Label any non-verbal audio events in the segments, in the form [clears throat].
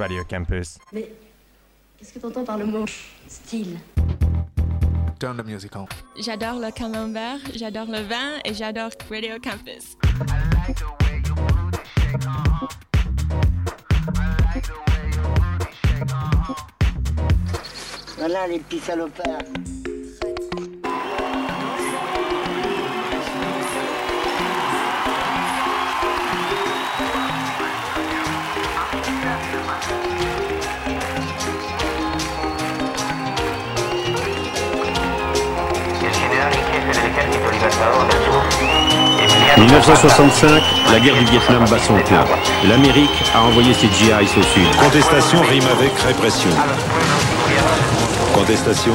Radio Campus. Mais qu'est-ce que t'entends par le mot style? Turn the music on. J'adore le camembert, j'adore le vin et j'adore Radio Campus. Voilà les petits salopards. 1965, la guerre du Vietnam bat son plein. L'Amérique a envoyé ses GIs au sud. Contestation rime avec répression. Contestation,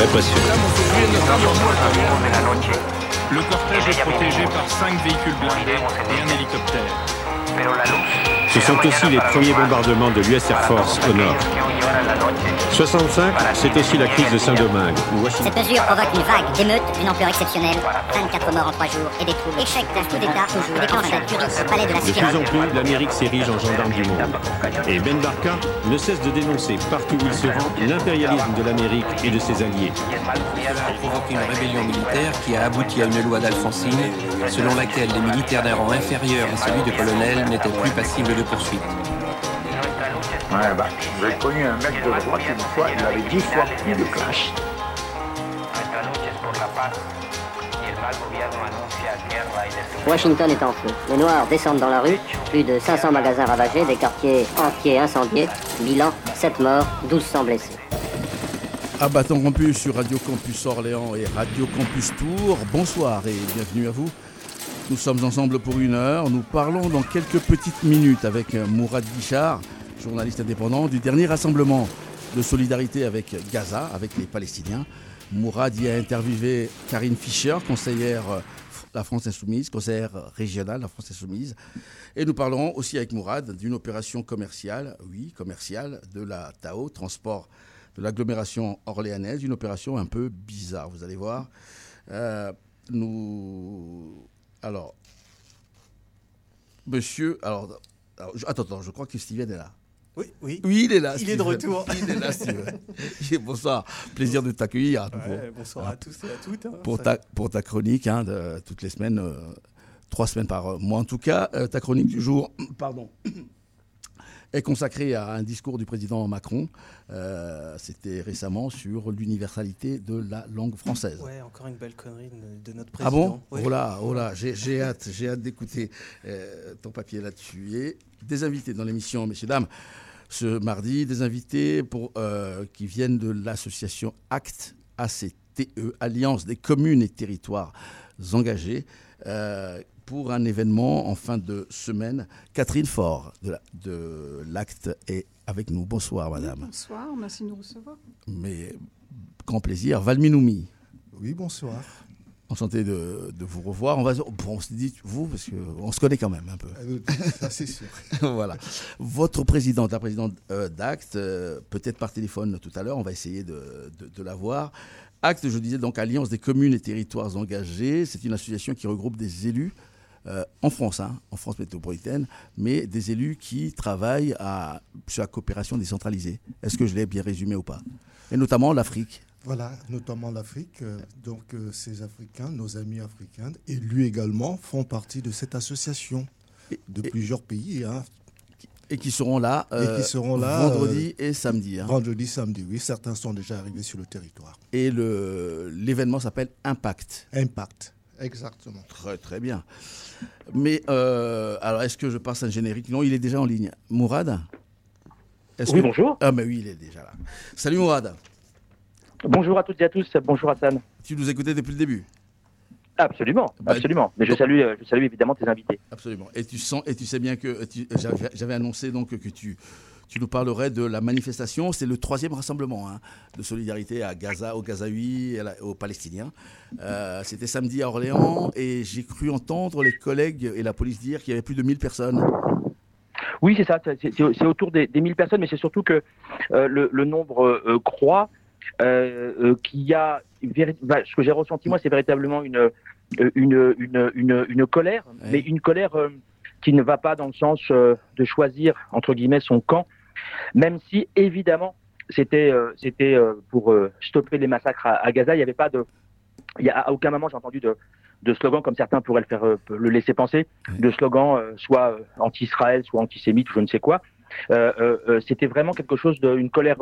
répression. Le cortège est protégé par cinq véhicules blindés et un hélicoptère. Ce sont aussi les premiers bombardements de l'US Air Force au nord. Que aún llevará la noche. 65, c'est aussi la crise de Saint-Domingue. Cette mesure provoque une vague d'émeutes d'une ampleur exceptionnelle. 24 morts en 3 jours et des troubles. Échec d'un coup d'État, toujours. Déclenchement du palais de la De plus en plus, l'Amérique s'érige en gendarme du monde. Et Ben Barka ne cesse de dénoncer partout où il se rend l'impérialisme de l'Amérique et de ses alliés. provoqué une rébellion militaire qui a abouti à une loi d'Alfonsine selon laquelle les militaires d'un rang inférieur à celui de colonel n'étaient plus passibles de poursuite. Ouais, bah, j'ai connu un mec de droite une fois, il avait dix fois plus de destrucción. Washington est en feu. Les Noirs descendent dans la rue. Plus de 500 magasins ravagés, des quartiers entiers incendiés. Bilan 7 morts, 1200 blessés. À Bâton Campus sur Radio Campus Orléans et Radio Campus Tours. Bonsoir et bienvenue à vous. Nous sommes ensemble pour une heure. Nous parlons dans quelques petites minutes avec Mourad Guichard, journaliste indépendant du dernier rassemblement de solidarité avec Gaza, avec les Palestiniens. Mourad y a interviewé Karine Fischer, conseillère euh, la France Insoumise, conseillère régionale la France Insoumise. Et nous parlerons aussi avec Mourad d'une opération commerciale, oui, commerciale, de la TAO, Transport de l'agglomération orléanaise, une opération un peu bizarre, vous allez voir. Euh, nous. Alors. Monsieur. Alors, alors, attends, attends, je crois que Steven est là. Oui, oui. Oui, il est là. Il est de retour. Il est là. Bonsoir. Plaisir de t'accueillir à nouveau. Ouais, bonsoir à tous et à toutes. hein. Pour ta, pour ta chronique hein, de toutes les semaines, euh, trois semaines par mois en tout cas. Euh, ta chronique du jour, [coughs] pardon, [coughs] est consacrée à un discours du président Macron. Euh, C'était récemment sur l'universalité de la langue française. Ouais, encore une belle connerie de, notre Ah président. bon Ouais. Oh là, oh là, j'ai hâte, j'ai hâte d'écouter euh, ton papier là-dessus. Et des invités dans l'émission, messieurs, dames, ce mardi, des invités pour, euh, qui viennent de l'association ACT, ACTE, Alliance des communes et territoires engagés, euh, pour un événement en fin de semaine. Catherine Faure de la- de l'ACT est avec nous. Bonsoir, madame. Bonsoir, merci de nous recevoir. Mais grand plaisir. Valminoumi. Oui, bonsoir. Enchanté de, de vous revoir. On, va, on se dit vous, parce qu'on se connaît quand même un peu. Ça, c'est sûr. [laughs] voilà. Votre présidente, la présidente euh, d'Acte, euh, peut-être par téléphone tout à l'heure, on va essayer de, de, de la voir. Acte, je disais donc Alliance des communes et territoires engagés. C'est une association qui regroupe des élus euh, en France, hein, en France métropolitaine, mais des élus qui travaillent à, sur la coopération décentralisée. Est-ce que je l'ai bien résumé ou pas? Et notamment l'Afrique. Voilà, notamment l'Afrique. euh, Donc, euh, ces Africains, nos amis africains, élus également, font partie de cette association de plusieurs pays. hein. Et qui seront là, Et euh, qui seront là vendredi euh, et samedi. hein. Vendredi, samedi, oui. Certains sont déjà arrivés sur le territoire. Et le- l'événement s'appelle Impact. Impact, exactement. Très très bien. Mais euh, alors, est-ce que je passe un générique? Non, il est déjà en ligne. Mourad? Est-ce Oui, que- bonjour. Ah, mais oui, il est déjà là. Salut Mourad. Bonjour à toutes et à tous, bonjour Hassan. Tu nous écoutais depuis le début Absolument, Bah, absolument. Mais je salue, euh, je salue évidemment tes invités. Absolument. Et tu sens, et tu sais bien que tu- j'avais j'avais annoncé donc que tu, tu nous parlerais de la manifestation. C'est le troisième rassemblement hein, de solidarité à Gaza, aux Gazaouis, aux Palestiniens. Euh, C'était samedi à Orléans et j'ai cru entendre les collègues et la police dire qu'il y avait plus de 1000 personnes. Oui, c'est ça, c'est- autour des, des 1000 personnes, mais c'est surtout que euh, le, le nombre euh, croît, euh, euh, qu'il y a, bah, ce que j'ai ressenti moi, c'est véritablement une, euh, une, une, une, une colère, mais une colère qui ne va pas dans le sens de choisir entre guillemets son camp, même si évidemment c'était c'était pour stopper les massacres à, Gaza. Il n'y avait pas de, il y a à aucun moment j'ai entendu de de slogans comme certains pourraient le faire le laisser penser, de slogans soit anti-Israël, soit antisémite ou je ne sais quoi. c'était vraiment quelque chose d'une colère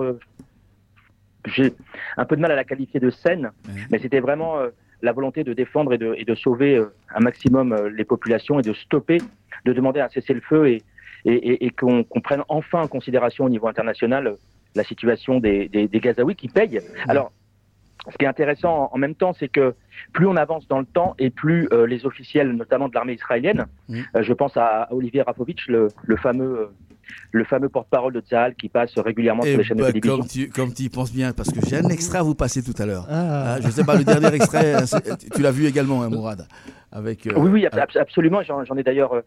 j'ai un peu de mal à la qualifier de saine, mais c'était vraiment euh, la volonté de défendre et de, et de sauver euh, un maximum euh, les populations et de stopper, de demander un cessez-le-feu et, et, et qu'on prenne enfin en considération au niveau international la situation des, des, des Gazaouis qui payent. Alors, ce qui est intéressant en, même temps, c'est que plus on avance dans le temps et plus les officiels, notamment de l'armée israélienne, je pense à, Olivier Rafovitch, le, le fameux le fameux porte-parole de Tzahal qui passe régulièrement sur les chaînes de bah, télévision. Comme tu, comme tu y penses bien, parce que j'ai un extrait à vous passer tout à l'heure. Ah. Ah, je ne sais pas, le dernier extrait, [laughs] tu l'as vu également, hein, Mourad avec, euh, Oui, oui, absolument. J'en ai d'ailleurs euh,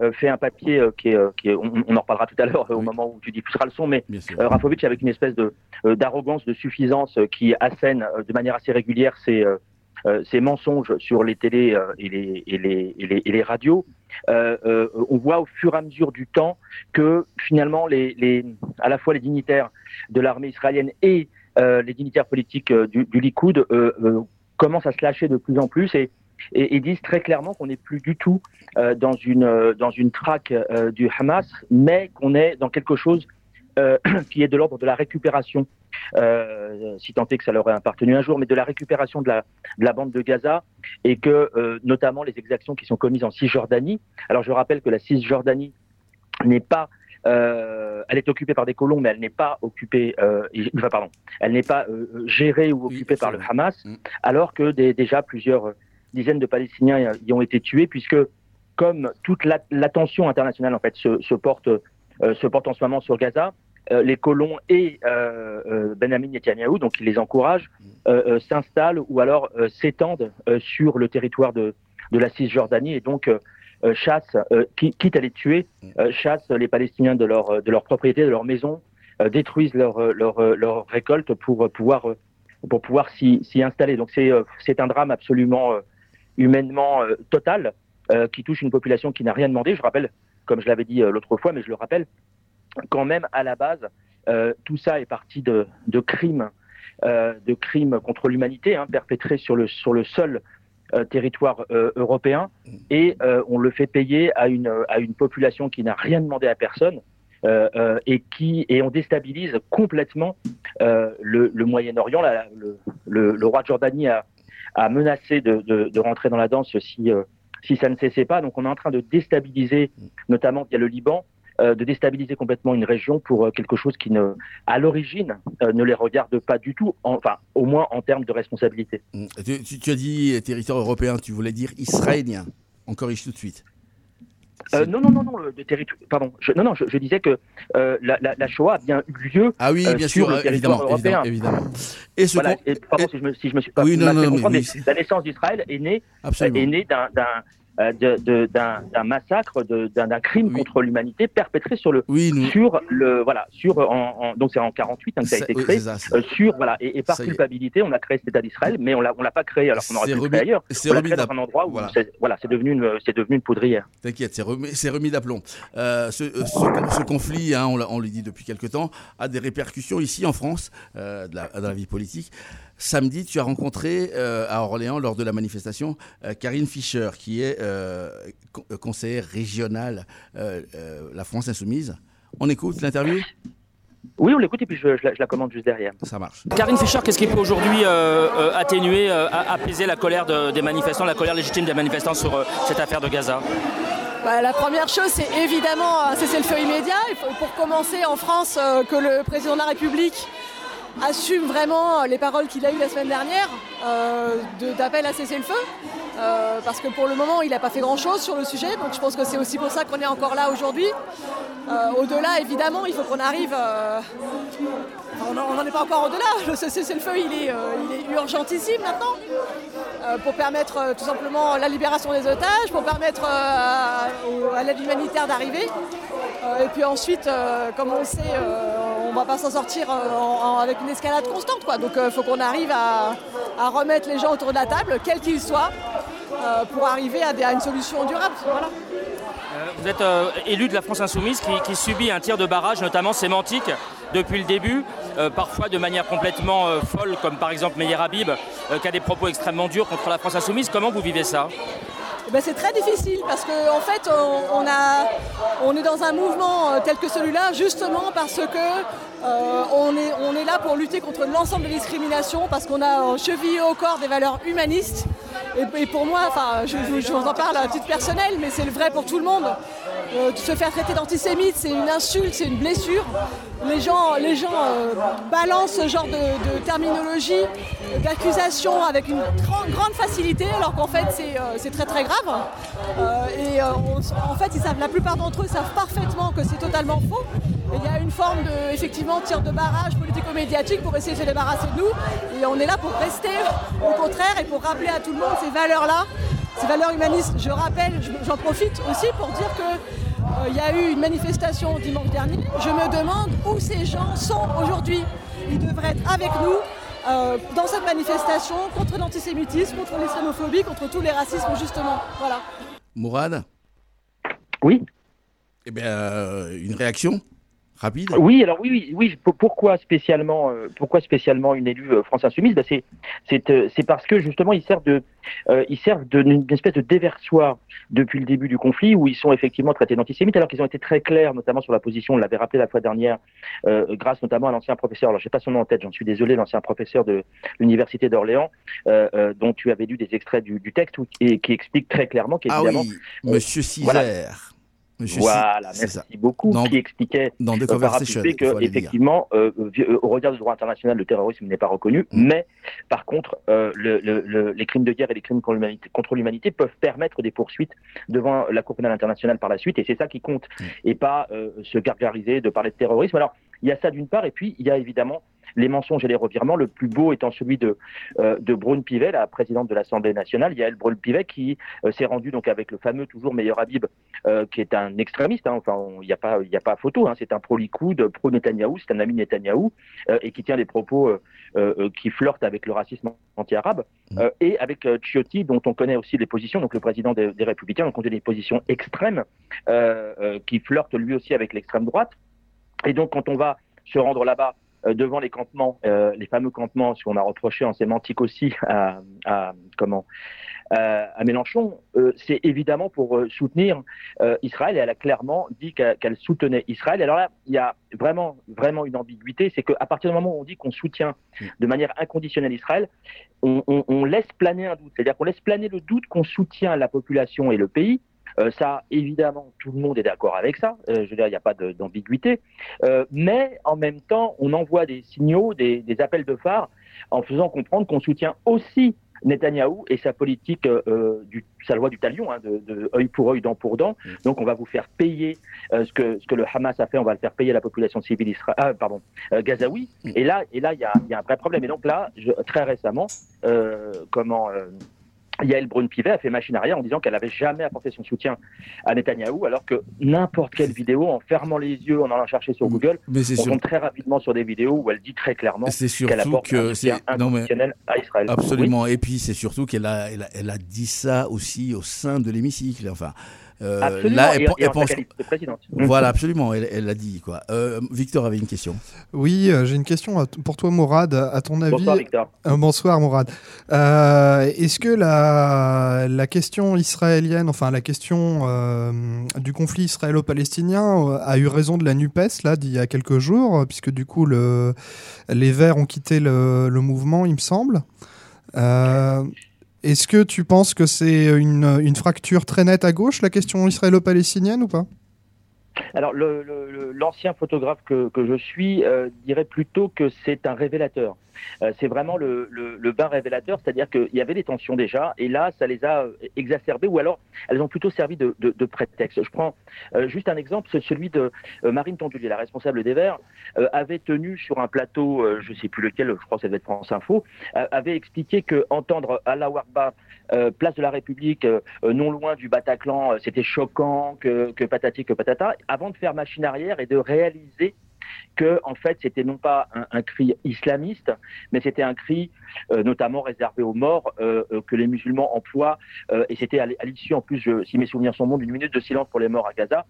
euh, fait un papier qui est, qui est on, en reparlera tout à l'heure au moment où tu diffuseras le son, mais Rafovic avec une espèce de d'arrogance, de suffisance qui assène de manière assez régulière ses, ses mensonges sur les télés et les, et les, et les, et les radios. Euh, euh, on voit au fur et à mesure du temps que finalement, à la fois les dignitaires de l'armée israélienne et euh, les dignitaires politiques du, Likoud commencent à se lâcher de plus en plus et, disent très clairement qu'on n'est plus du tout dans une traque du Hamas, mais qu'on est dans quelque chose [clears throat] qui est de l'ordre de la récupération euh, si tant est que ça leur ait appartenu un jour, mais de la récupération de la, de la bande de Gaza et que euh, notamment les exactions qui sont commises en Cisjordanie. Alors je rappelle que la Cisjordanie n'est pas euh, elle est occupée par des colons, mais elle n'est pas occupée, euh, enfin, pardon, elle n'est pas euh, gérée ou occupée par le Hamas, mm. alors que des, déjà plusieurs dizaines de Palestiniens y ont été tués, puisque comme toute l'attention internationale en fait se, se porte se porte en ce moment sur Gaza, les colons et euh, euh, Benjamin Netanyahu, donc il les encourage, s'installent ou alors s'étendent sur le territoire de, de la Cisjordanie et donc chassent, quitte à les tuer, chassent les Palestiniens de leur, de leur propriété, de leur maison, détruisent leur, leur, leur récolte pour pouvoir, pour pouvoir s'y installer. Donc c'est un drame absolument humainement total qui touche une population qui n'a rien demandé. Je rappelle, comme je l'avais dit l'autre fois, mais je le rappelle, quand même à la base, euh, tout ça est parti de, de crimes, euh, de crimes contre l'humanité hein, perpétrés sur le sur le seul euh, territoire euh, européen, et euh, on le fait payer à une à une population qui n'a rien demandé à personne. et qui et on déstabilise complètement le, le Moyen-Orient. Le, le, le, roi de Jordanie a, a menacé de, de, de, rentrer dans la danse si si ça ne cessait pas. Donc on est en train de déstabiliser, notamment via le Liban, euh, de déstabiliser complètement une région pour euh, quelque chose qui, ne, à l'origine, euh, ne les regarde pas du tout, enfin, au moins en termes de responsabilité. Mmh. Tu, as dit territoire européen, tu voulais dire israélien. On corrige tout de suite. non, non, non, non, le, territoire. Pardon. Je, non, non, je, disais que la, la, Shoah a bien eu lieu. Ah oui, bien sûr, évidemment, évidemment, Et, ce pardon si, je me, si je me suis pas. Oui, non, non, la naissance d'Israël est née, est née d'un euh, d'un massacre, d'un crime contre l'humanité perpétré sur le, sur le, voilà, sur en, donc c'est en 48 hein, que ça a été créé, euh, sur voilà, et, par culpabilité, on a créé cet État d'Israël, mais on l'a, on l'a pas créé alors qu'on aurait pu le créer ailleurs. C'est remis dans un endroit où voilà, c'est, voilà, devenu une, c'est devenu une poudrière. T'inquiète, c'est remis, c'est remis d'aplomb. Euh, ce, ce, conflit, hein, on, on le dit depuis quelque temps, a des répercussions ici en France, euh, de la, dans la vie politique. Samedi, tu as rencontré euh, à Orléans, lors de la manifestation, euh, Karine Fischer, qui est euh, conseillère régionale La France Insoumise. On écoute l'interview? Oui, on l'écoute et puis je, la, commande juste derrière. Ça marche. Karine Fischer, qu'est-ce qui peut aujourd'hui atténuer, apaiser la colère des manifestants, la colère légitime des manifestants sur cette affaire de Gaza? Bah, La première chose, c'est évidemment un cessez-le-feu immédiat. Il faut, pour commencer, en France, que le président de la République assume vraiment les paroles qu'il a eues la semaine dernière euh, d'appel à cesser le feu. Euh, parce que pour le moment, il n'a pas fait grand-chose sur le sujet. Donc je pense que c'est aussi pour ça qu'on est encore là aujourd'hui. Euh, au-delà, évidemment, il faut qu'on arrive... on n'en est pas encore au-delà. Le cessez-le-feu, il il est urgentissime maintenant. pour permettre tout simplement la libération des otages, pour permettre à, à l'aide humanitaire d'arriver. et puis ensuite, comme on sait, on va pas s'en sortir euh, avec une escalade constante. Quoi. Donc il euh, faut qu'on arrive à, remettre les gens autour de la table, quels qu'ils soient, euh, pour arriver à, une solution durable. Vous êtes élu de la France Insoumise qui, subit un tir de barrage, notamment sémantique, depuis le début, parfois de manière complètement folle, comme par exemple Meyer Habib, qui a des propos extrêmement durs contre la France Insoumise. Comment vous vivez ça? Ben, c'est très difficile parce qu'en en fait, on, est dans un mouvement tel que celui-là justement parce que est, on, est, là pour lutter contre l'ensemble des discriminations parce qu'on a chevillé au corps des valeurs humanistes. Et, pour moi, enfin, je, vous en parle à titre personnel, mais c'est le vrai pour tout le monde. Euh, se faire traiter d'antisémite, c'est une insulte, c'est une blessure. Les gens, les gens euh, balancent ce genre de, terminologie, d'accusation avec une grande, facilité, alors qu'en fait c'est euh, très très grave. et en fait, la plupart d'entre eux savent parfaitement que c'est totalement faux. Il y a une forme de effectivement tir de barrage politico-médiatique pour essayer de se débarrasser de nous. Et on est là pour rester au contraire et pour rappeler à tout le monde ces valeurs-là, ces valeurs humanistes. Je rappelle, j'en profite aussi pour dire que euh, il y a eu une manifestation dimanche dernier. Je me demande où ces gens sont aujourd'hui. Ils devraient être avec nous euh, dans cette manifestation contre l'antisémitisme, contre l'islamophobie, contre tous les racismes, justement. Voilà. Mourad? Oui. Eh bien, euh, une réaction? Rapide Oui, alors oui, oui, oui. Pourquoi spécialement, euh, pourquoi spécialement une élue euh, France Insoumise? Bah, c'est, c'est, euh, c'est parce que justement ils servent de, ils servent d'une espèce de déversoir depuis le début du conflit où ils sont effectivement traités d'antisémites alors qu'ils ont été très clairs, notamment sur la position. On l'avait rappelé la fois dernière, grâce notamment à l'ancien professeur. Alors je n'ai pas son nom en tête, j'en suis désolé, l'ancien professeur de l'université d'Orléans, dont tu avais lu des extraits du, du texte et qui explique très clairement qu'évidemment, ah oui, Monsieur Cizère voilà, merci beaucoup. qui expliquait dans euh, par que effectivement, euh, euh, au regard du droit international, le terrorisme n'est pas reconnu, mm. mais par contre, les crimes de guerre et les crimes contre l'humanité peuvent permettre des poursuites devant la Cour pénale internationale par la suite, et c'est ça qui compte, mm. et pas se gargariser de parler de terrorisme. Alors, il y a ça d'une part, et puis il y a évidemment les mensonges et les revirements, le plus beau étant celui de, euh, de Brune Pivet, la présidente de l'Assemblée nationale, Yael Brune Pivet, qui euh, s'est rendue donc avec le fameux toujours meilleur Habib, euh, qui est un extrémiste, hein, enfin il n'y a pas a pas photo, hein, c'est un pro-Likoud, pro-Netanyahou, c'est un ami Netanyahou, et qui tient des propos qui flirtent avec le racisme anti-arabe, mmh. et avec Ciotti, dont on connaît aussi les positions, donc le président des, des Républicains, on a des positions extrêmes, qui flirtent lui aussi avec l'extrême droite, et donc quand on va se rendre là-bas devant les campements, euh, les fameux campements, ce qu'on a reproché en sémantique aussi à, à Mélenchon, euh, c'est évidemment pour soutenir Israël et elle a clairement dit qu'elle soutenait Israël. Alors là, il y a vraiment, vraiment une ambiguïté, c'est qu'à partir du moment où on dit qu'on soutient de manière inconditionnelle Israël, on, laisse planer un doute. C'est-à-dire qu'on laisse planer le doute qu'on soutient la population et le pays, euh, ça, évidemment, tout le monde est d'accord avec ça. Euh, je veux dire, il n'y a pas d'ambiguïté. Euh, mais en même temps, on envoie des signaux, des, appels de phare, en faisant comprendre qu'on soutient aussi Netanyahou et sa politique, du, sa loi du talion, hein, de, œil pour œil, dent pour dent. Mm. Donc on va vous faire payer ce, que, ce que le Hamas a fait, on va le faire payer à la population civile israélienne, pardon, gazaoui. Mm. Et là, et là, il y a, y a, un vrai problème. Et donc là, je, très récemment, comment Yael Brun-Pivet a fait machine arrière en disant qu'elle n'avait jamais apporté son soutien à Netanyahou, alors que n'importe quelle vidéo, en fermant les yeux, en allant chercher sur Google, on tombe très rapidement sur des vidéos où elle dit très clairement qu'elle apporte un soutien inconditionnel à Israël. Absolument. Et puis c'est surtout qu'elle a, elle a, dit ça aussi au sein de l'hémicycle. Enfin. Euh, absolument, là, elle, et, pense... présidente. [laughs] Voilà, absolument, elle l'a dit. Quoi. Euh, Victor avait une question. Oui, euh, j'ai une question pour toi, Mourad. À ton avis. Bonsoir, Victor. bonsoir, Mourad. Est-ce que la, la question israélienne, enfin la question du conflit israélo-palestinien a eu raison de la NUPES, là, d'il y a quelques jours, puisque du coup, le, les Verts ont quitté le, le mouvement, il me semble. Est-ce que tu penses que c'est une, une, fracture très nette à gauche, la question israélo-palestinienne ou pas? Alors, l'ancien photographe que, je suis euh, dirait plutôt que c'est un révélateur. Euh, c'est vraiment le, bain révélateur, c'est-à-dire qu'il y avait des tensions déjà, et là, ça les a euh, exacerbées, ou alors elles ont plutôt servi de, prétexte. Je prends juste un exemple, c'est celui de Marine Tondulier, la responsable des Verts, avait tenu sur un plateau, je ne sais plus lequel, je crois que ça devait être France Info, avait expliqué que entendre Allah Warba euh, place de la République, euh, euh, non loin du Bataclan, c'était choquant, que, patati, que patata, avant de faire machine arrière et de réaliser que en fait c'était non pas un, cri islamiste, mais c'était un cri notamment réservé aux morts que les musulmans emploient, et c'était à l'issue en plus, je, si mes souvenirs sont bons, d'une minute de silence pour les morts à Gaza,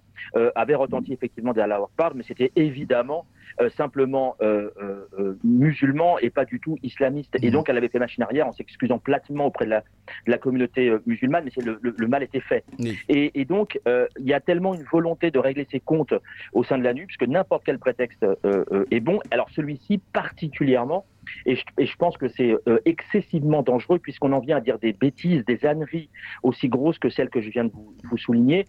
avait retenti effectivement des Allah Akbar, mais c'était évidemment simplement musulman et pas du tout islamiste. Et mmh. donc elle avait fait machine arrière en s'excusant platement auprès de la, de la communauté musulmane, mais c'est le, le, mal était fait. Et, et, donc il y a tellement une volonté de régler ses comptes au sein de la NUP, que n'importe quel prétexte euh, euh, est bon. Alors celui-ci particulièrement, et je, pense que c'est euh, excessivement dangereux puisqu'on en vient à dire des bêtises, des âneries aussi grosses que celles que je viens de vous, souligner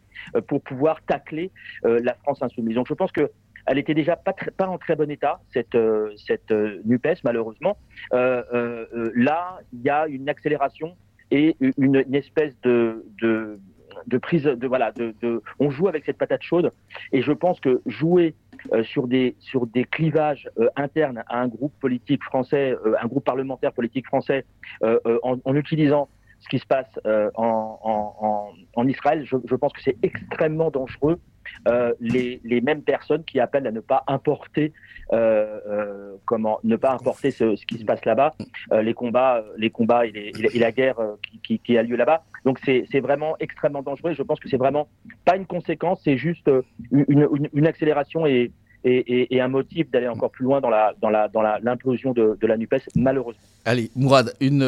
pour pouvoir tacler la France insoumise. Donc je pense que elle était déjà pas, en très bon état, cette, cette NUPES, malheureusement. là, il y a une accélération et une, espèce de, de, prise de voilà de, de, on joue avec cette patate chaude et je pense que jouer euh, sur des sur des clivages euh, internes à un groupe politique français euh, un groupe parlementaire politique français en, en, utilisant ce qui se passe en, en, en, Israël je, je pense que c'est extrêmement dangereux euh, les, les, mêmes personnes qui appellent à ne pas importer euh, euh, comment ne pas importer ce, qui se passe là-bas, les combats, les combats et, la guerre qui, a lieu là-bas. Donc c'est vraiment extrêmement dangereux. Je pense que c'est vraiment pas une conséquence, c'est juste une, une, accélération et, et, et, un motif d'aller encore plus loin dans la dans la dans l'implosion de, la Nupes malheureusement. Allez, Mourad, une,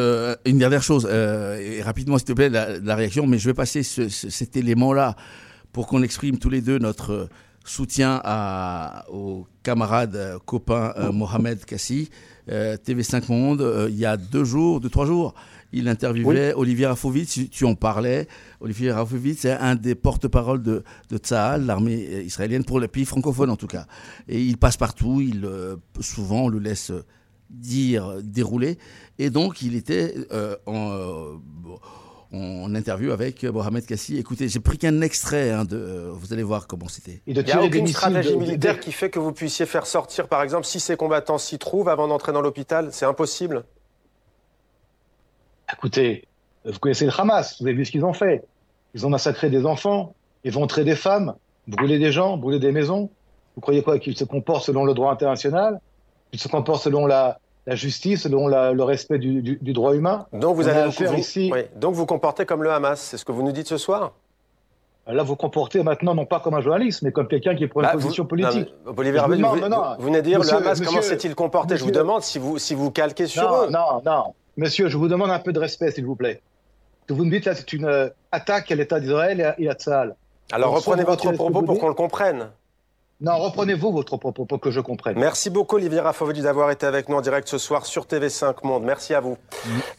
une dernière chose rapidement s'il te plaît la, la, réaction, mais je vais passer ce, cet élément là pour qu'on exprime tous les deux notre soutien à, au camarade euh, copain euh, Mohamed Kassi, euh, TV5 Monde, il y a deux jours, deux, trois jours, il interviewait Olivier Rafovitz, tu en parlais. Olivier Rafovitz est un des porte-parole de, de Tsahal, l'armée israélienne, pour les pays francophones en tout cas. Et il passe partout, il, souvent on le laisse dire, dérouler. Et donc il était en en interview avec Mohamed Kassi. Écoutez, j'ai pris qu'un extrait, hein, de, euh, vous allez voir comment c'était. Il n'y a aucune stratégie militaire qui fait que vous puissiez faire sortir, par exemple, si ces combattants s'y trouvent avant d'entrer dans l'hôpital, c'est impossible Écoutez, vous connaissez le Hamas, vous avez vu ce qu'ils ont fait. Ils ont massacré des enfants, éventré des femmes, brûlé des gens, brûlé des maisons. Vous croyez quoi Qu'ils se comportent selon le droit international Qu'ils se comportent selon la, la justice, selon le respect du, droit humain. Donc vous allez faire ici. Donc vous comportez comme le Hamas, c'est ce que vous nous dites ce soir? Là, vous comportez maintenant non pas comme un journaliste, mais comme quelqu'un qui prend une bah, position politique. vous, vous, venez dire le Hamas, comment s'est-il comporté? Je vous demande si vous, si vous calquez sur non, eux. Non, non, monsieur, je vous demande un peu de respect, s'il vous plaît. Vous me dites là, c'est une euh, attaque à l'État d'Israël et à Tzahal. Alors reprenez votre propos pour qu'on le comprenne. Non, reprenez-vous votre propos pour que je comprenne. Merci beaucoup, Olivier Raffovici, d'avoir été avec nous en direct ce soir sur TV5 Monde. Merci à vous.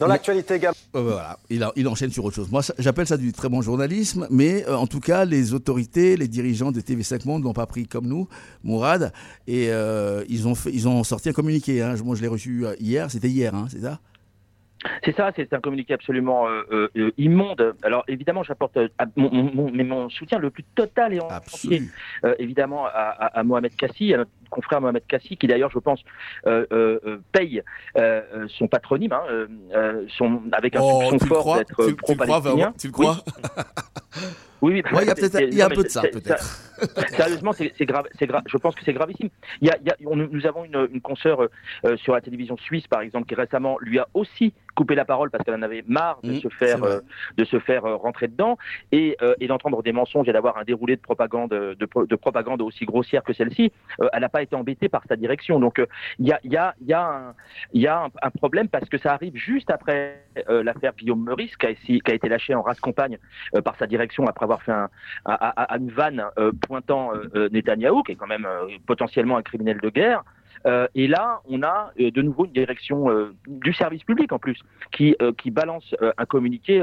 Dans l'actualité, également. Euh, voilà, il, il, enchaîne sur autre chose. Moi, j'appelle ça du très bon journalisme, mais euh, en tout cas, les autorités, les dirigeants de TV5 Monde l'ont pas pris comme nous, Mourad, et euh, ils, ont fait, ils ont sorti un communiqué. Hein. Moi, je l'ai reçu hier, c'était hier, hein, c'est ça? C'est ça, c'est un communiqué absolument euh, euh, immonde. Alors évidemment, j'apporte euh, mon, mon, mon, soutien le plus total et entier, évidemment, à, à, Mohamed Kassi, à notre confrère Mohamed Kassi, qui d'ailleurs, je pense, paye son patronyme, hein, son, avec un oh, soupçon fort d'être pro-palestinien. Tu le crois Oui, [laughs] oui, il y a, peut-être, il y a un peu de ça, peut-être. [laughs] Sérieusement, c'est grave, c'est grave. Je pense que c'est gravissime. Il y a, il y a, nous avons une, une consoeur euh, sur la télévision suisse, par exemple, qui récemment lui a aussi coupé la parole parce qu'elle en avait marre de mmh, se faire, euh, de se faire euh, rentrer dedans et, et d'entendre des mensonges et d'avoir un déroulé de propagande, de, de propagande aussi grossière que celle-ci. elle n'a pas été embêtée par sa direction. Donc, il y a, il y a, il y a, un, il y a un, problème parce que ça arrive juste après l'affaire Guillaume Meurice, qui a, qui a, été lâché en race campagne par sa direction après avoir fait un, à, une vanne pointant euh, euh, Netanyahou, qui est quand même euh, potentiellement un criminel de guerre. et là, on a de nouveau une direction du service public en plus qui, qui balance un communiqué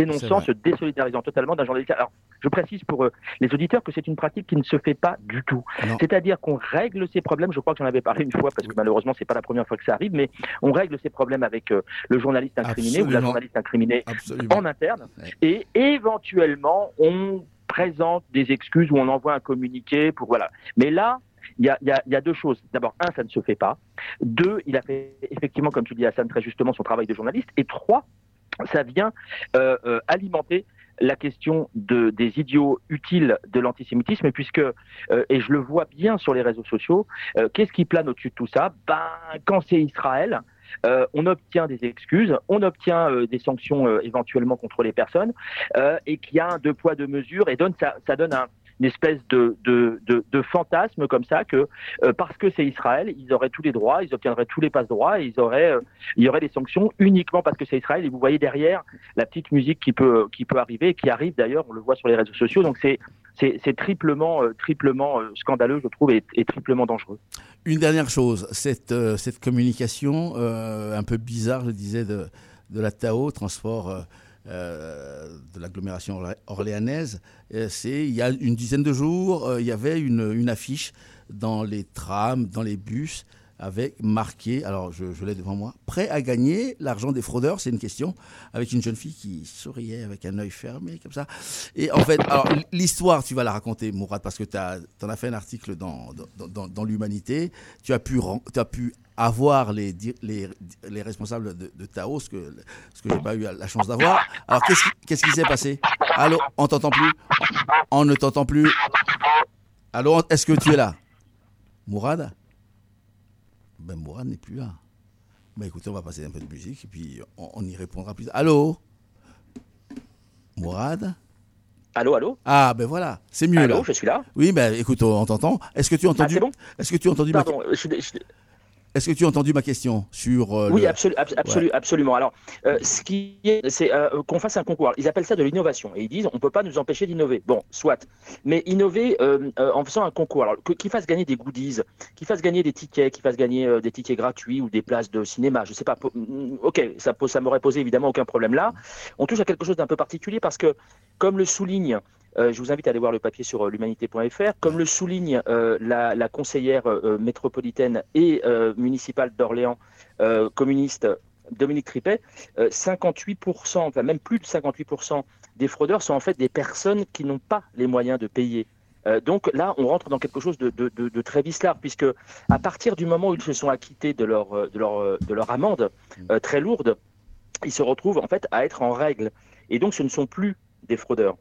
dénonçant, se désolidarisant totalement d'un journaliste. Alors, je précise pour les auditeurs que c'est une pratique qui ne se fait pas du tout. C'est-à-dire qu'on règle ces problèmes. Je crois que j'en avais parlé une fois parce que malheureusement c'est pas la première fois que ça arrive, mais on règle ces problèmes avec le journaliste incriminé ou la journaliste incriminée en interne et éventuellement on présente des excuses ou on envoie un communiqué pour voilà. Mais là, il y a, deux choses. D'abord, un, ça ne se fait pas. Deux, il a fait effectivement, comme tu dis Hassan très justement, son travail de journaliste. Et trois, ça vient euh, euh, alimenter la question de, des idiots utiles de l'antisémitisme, puisque, euh, et je le vois bien sur les réseaux sociaux, qu'est-ce qui plane au-dessus de tout ça? Ben, quand c'est Israël, euh, on obtient des excuses, on obtient euh, des sanctions euh, éventuellement contre les personnes, et qu'il y a un deux poids deux mesures, et donne ça, ça donne un, une espèce de, de, de, fantasme comme ça que parce que c'est Israël, ils auraient tous les droits, ils obtiendraient tous les passe droits, et ils auraient, il y aurait des sanctions uniquement parce que c'est Israël. Et vous voyez derrière la petite musique qui peut qui peut arriver, qui arrive d'ailleurs, on le voit sur les réseaux sociaux. Donc c'est c'est triplement triplement scandaleux, je trouve, et, et triplement dangereux. Une dernière chose, cette, euh, communication euh, un peu bizarre, je disais, de, la Tao, transport euh, de l'agglomération orlé- orléanaise, c'est il y a une dizaine de jours, il y avait une affiche dans les trams, dans les bus, avec marqué, alors je, je l'ai devant moi, prêt à gagner l'argent des fraudeurs, c'est une question, avec une jeune fille qui souriait avec un œil fermé, comme ça. Et en fait, alors l'histoire, tu vas la raconter, Mourad, parce que tu en as fait un article dans, dans, dans, dans l'Humanité, tu as pu, as pu avoir les, les, les responsables de, de Tao, ce que, ce que j'ai pas eu la chance d'avoir. Alors qu'est-ce qui, qu'est-ce qui s'est passé? Allô, on t'entend plus? On ne t'entend plus? Allô, est-ce que tu es là? Mourad? Ben Mourad n'est plus là. Ben écoutez, on va passer un peu de musique et puis on, on y répondra plus. Allô? Mourad? Allô, allô? Ah ben voilà, c'est mieux Allô, là. je suis là? Oui, ben écoute, on t'entend. Est-ce que tu as entendu Ah, c'est bon? Est-ce que tu as entendu ma Pardon, je suis- je suis- Est-ce que tu as entendu ma question sur euh, Oui, le- absolu- abs- absolu- Ouais. absolument. Alors, euh, ce qui est, c'est euh, qu'on fasse un concours. Ils appellent ça de l'innovation et ils disent on peut pas nous empêcher d'innover. Bon, soit. Mais innover en faisant un concours, alors qu'ils fassent gagner des goodies, qu'ils fassent gagner des tickets, qu'ils fassent gagner des tickets gratuits ou des places de cinéma. Je sais pas. mm, Ok, ça, ça m'aurait posé évidemment aucun problème là. On touche à quelque chose d'un peu particulier parce que, comme le souligne. Euh, je vous invite à aller voir le papier sur euh, l'humanité.fr. Comme le souligne euh, la, conseillère métropolitaine et municipale d'Orléans, communiste Dominique Tripet, euh, 58%, enfin même plus de 58% des fraudeurs sont en fait des personnes qui n'ont pas les moyens de payer. Donc là, on rentre dans quelque chose de, très vicelard, puisque à partir du moment où ils se sont acquittés de leur, de leur, de leur amende très lourde, ils se retrouvent en fait à être en règle. Et donc ce ne sont plus des fraudeurs.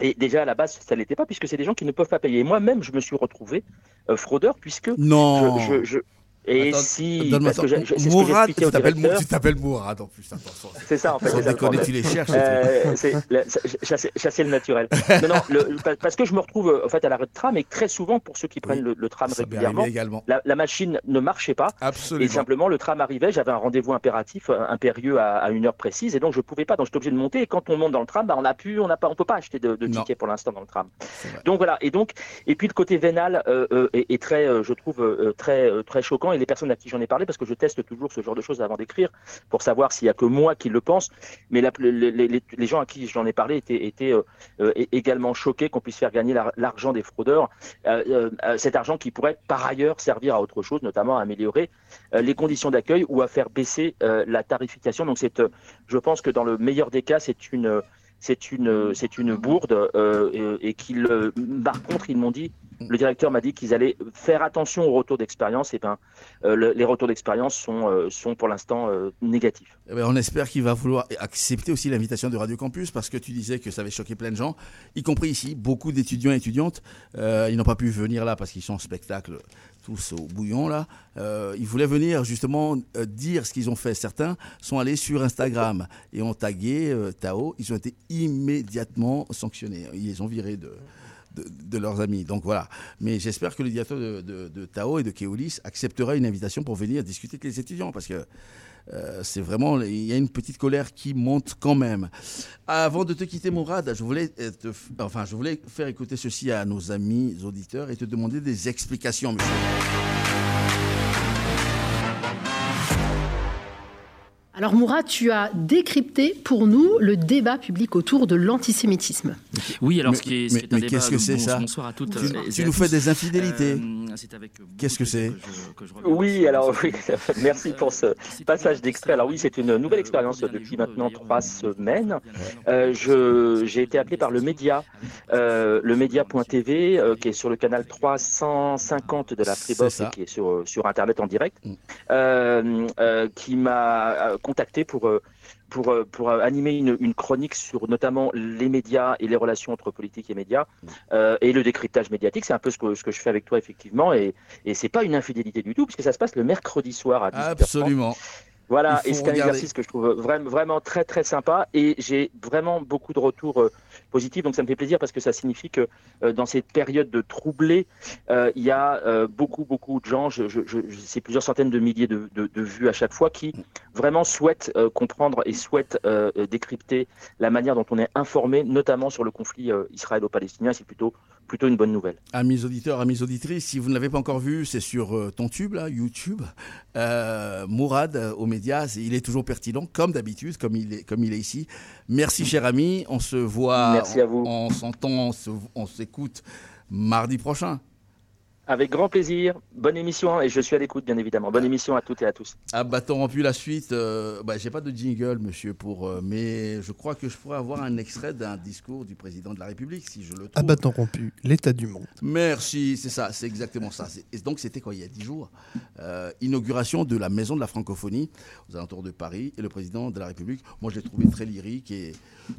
Et déjà à la base, ça l'était pas, puisque c'est des gens qui ne peuvent pas payer. Et Moi-même, je me suis retrouvé euh, fraudeur, puisque Non. je, je, je- Et Attends, si, donne-moi parce que ce que Mourad, tu t'appelles Mourad en plus, attention. C'est ça en fait. Sans déconner, tu les cherches, Euh, c'est chasser, chasser le naturel. [laughs] non, non, le- parce que je me retrouve euh, en fait à l'arrêt de tram et très souvent pour ceux qui prennent le, le tram régulièrement. La, la machine ne marchait pas. Absolument. Et simplement le tram arrivait, j'avais un rendez-vous impératif, euh, impérieux à, à une heure précise et donc je pouvais pas, donc j'étais obligé de monter. Et quand on monte dans le tram, bah, on a pu, on n'a pas, on peut pas acheter de, de tickets pour l'instant dans le tram. Donc voilà. Et donc, et puis le côté vénal euh, euh, est, est très, je trouve très très choquant. Les personnes à qui j'en ai parlé, parce que je teste toujours ce genre de choses avant d'écrire pour savoir s'il y a que moi qui le pense. Mais les, gens à qui j'en ai parlé étaient, euh, euh, également choqués qu'on puisse faire gagner la- l'argent des fraudeurs. Euh, cet argent qui pourrait par ailleurs servir à autre chose, notamment à améliorer les conditions d'accueil ou à faire baisser la tarification. Donc je pense que dans le meilleur des cas, c'est une c'est une bourde euh, et, euh, par contre ils m'ont dit le directeur m'a dit qu'ils allaient faire attention aux retours d'expérience et ben euh, le- les retours d'expérience sont pour l'instant négatifs. Eh ben, on espère qu'il va vouloir accepter aussi l'invitation de Radio Campus parce que tu disais que ça avait choqué plein de gens, y compris ici, beaucoup d'étudiants et étudiantes. Ils n'ont pas pu venir là parce qu'ils sont en spectacle tous au bouillon là. Euh, ils voulaient venir justement euh, dire ce qu'ils ont fait. Certains sont allés sur Instagram et ont tagué euh, Tao. Ils ont été immédiatement sanctionnés. Ils les ont virés de, de, de leurs amis. Donc voilà. Mais j'espère que le directeur de, de- Tao et de Keolis acceptera une invitation pour venir discuter avec les étudiants parce que euh, c'est vraiment, il y a une petite colère qui monte quand même. Avant de te quitter, Mourad, je voulais, euh, enfin, je voulais faire écouter ceci à nos amis auditeurs et te demander des explications, monsieur. Alors Mourad, tu as décrypté pour nous le débat public autour de l'antisémitisme. Oui, alors Mais- ce qui est, mais- c'est un mais débat- qu'est-ce que c'est, bon- ça Bonsoir à toutes. Tu- euh, tu nous fais des infidélités. Euh, c'est avec Qu'est-ce que c'est Oui, alors oui, [laughs] merci pour ce passage d'extrait. Alors oui, c'est une nouvelle expérience depuis maintenant trois semaines. Euh, je, j'ai été appelé par le média, euh, le média.tv, euh, qui est sur le canal 350 de la Freebox et qui est sur, sur Internet en direct, euh, euh, qui m'a euh, contacté pour, euh, pour, euh, pour animer une, une, chronique sur notamment les médias et les relations entre politique et médias euh, et le décryptage médiatique. C'est un peu ce que, ce que je fais avec toi, effectivement. Et, et c'est pas une infidélité du tout, puisque ça se passe le mercredi soir à 18h30. Absolument. Voilà, et c'est un exercice que je trouve vraiment, vraiment très très sympa et j'ai vraiment beaucoup de retours positifs, donc ça me fait plaisir parce que ça signifie que euh, dans cette période de troublé, euh, il y a euh, beaucoup beaucoup de gens, je, je, je, c'est plusieurs centaines de milliers de, de, de, vues à chaque fois, qui vraiment souhaitent comprendre et souhaitent décrypter la manière dont on est informé, notamment sur le conflit israélo-palestinien. C'est plutôt plutôt une bonne nouvelle. Amis auditeurs, amis auditrices, si vous ne l'avez pas encore vu, c'est sur ton tube là, YouTube. Mourad aux médias, il est toujours pertinent, comme d'habitude, comme il est, comme il est ici. Merci, cher ami. On se voit, Merci à vous. on s'entend, on s'écoute mardi prochain. Avec grand plaisir. Bonne émission et je suis à l'écoute, bien évidemment. Bonne émission à toutes et à tous. À bâton rompu la suite. Euh, bah, J'ai pas de jingle, monsieur, pour, euh, mais je crois que je pourrais avoir un extrait d'un discours du président de la République, si je le trouve. À bâton rompu, l'état du monde. Merci, c'est ça, c'est exactement ça. Et donc c'était quoi, il y a dix jours euh, Inauguration de la Maison de la Francophonie aux alentours de Paris et le président de la République. Moi, je l'ai trouvé très lyrique et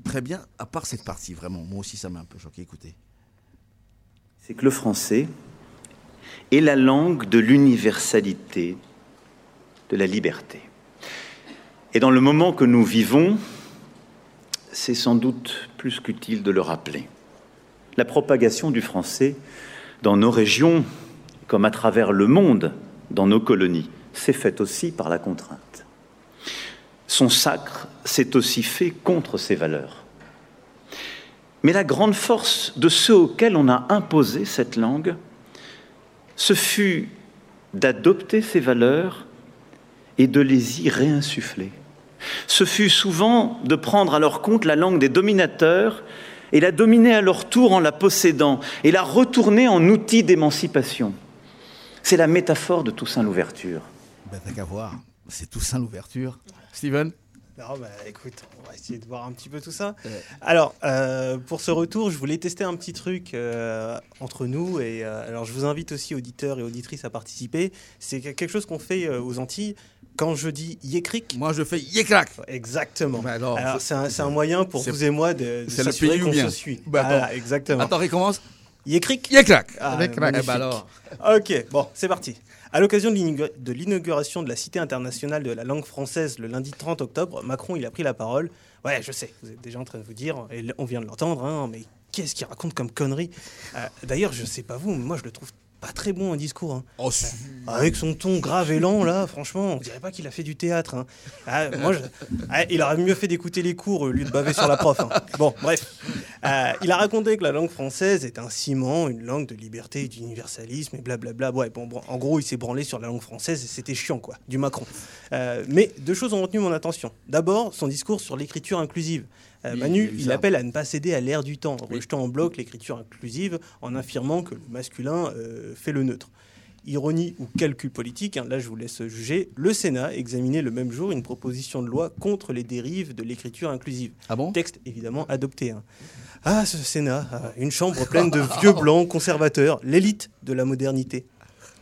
très bien, à part cette partie, vraiment. Moi aussi, ça m'a un peu choqué. Écoutez. C'est que le français est la langue de l'universalité, de la liberté. Et dans le moment que nous vivons, c'est sans doute plus qu'utile de le rappeler. La propagation du français dans nos régions, comme à travers le monde, dans nos colonies, s'est faite aussi par la contrainte. Son sacre s'est aussi fait contre ses valeurs. Mais la grande force de ceux auxquels on a imposé cette langue, ce fut d'adopter ces valeurs et de les y réinsuffler. Ce fut souvent de prendre à leur compte la langue des dominateurs et la dominer à leur tour en la possédant et la retourner en outil d'émancipation. C'est la métaphore de Toussaint l'ouverture. Ben, T'as qu'à voir, c'est Toussaint l'ouverture. Steven? Non, bah, écoute, on va essayer de voir un petit peu tout ça. Ouais. Alors, euh, pour ce retour, je voulais tester un petit truc euh, entre nous. Et euh, alors, je vous invite aussi, auditeurs et auditrices, à participer. C'est quelque chose qu'on fait aux Antilles. Quand je dis yécric. Moi, je fais yécrac. Exactement. Bah alors, alors c'est un, un, moyen pour vous et moi de, de s'assurer qu'on se suit. Bah, exactement. Attends, recommence. Yécric. Yécrac. Ah, eh ben alors. Ok, bon, c'est parti. À l'occasion de l'inauguration de la Cité internationale de la langue française le lundi 30 octobre, Macron il a pris la parole. Ouais, je sais, vous êtes déjà en train de vous dire, et on vient de l'entendre, hein, mais qu'est-ce qu'il raconte comme connerie euh, D'ailleurs, je sais pas vous, mais moi je le trouve pas très bon un discours. Hein. Oh. Avec son ton grave et lent, là, franchement, on dirait pas qu'il a fait du théâtre. Hein. Ah, moi, je... ah, il aurait mieux fait d'écouter les cours au lieu de baver sur la prof. Hein. Bon, bref. Euh, il a raconté que la langue française est un ciment, une langue de liberté et d'universalisme et blablabla. Ouais, bon, en gros, il s'est branlé sur la langue française et c'était chiant, quoi, du Macron. Euh, mais deux choses ont retenu mon attention. D'abord, son discours sur l'écriture inclusive. Euh, oui, Manu, il appelle à ne pas céder à l'ère du temps, oui. rejetant en bloc l'écriture inclusive en affirmant que le masculin euh, fait le neutre. Ironie ou calcul politique, hein, là je vous laisse juger, le Sénat examinait le même jour une proposition de loi contre les dérives de l'écriture inclusive. Ah bon? Texte évidemment adopté. Hein. Ah, ce Sénat, une chambre pleine de vieux [laughs] blancs conservateurs, l'élite de la modernité.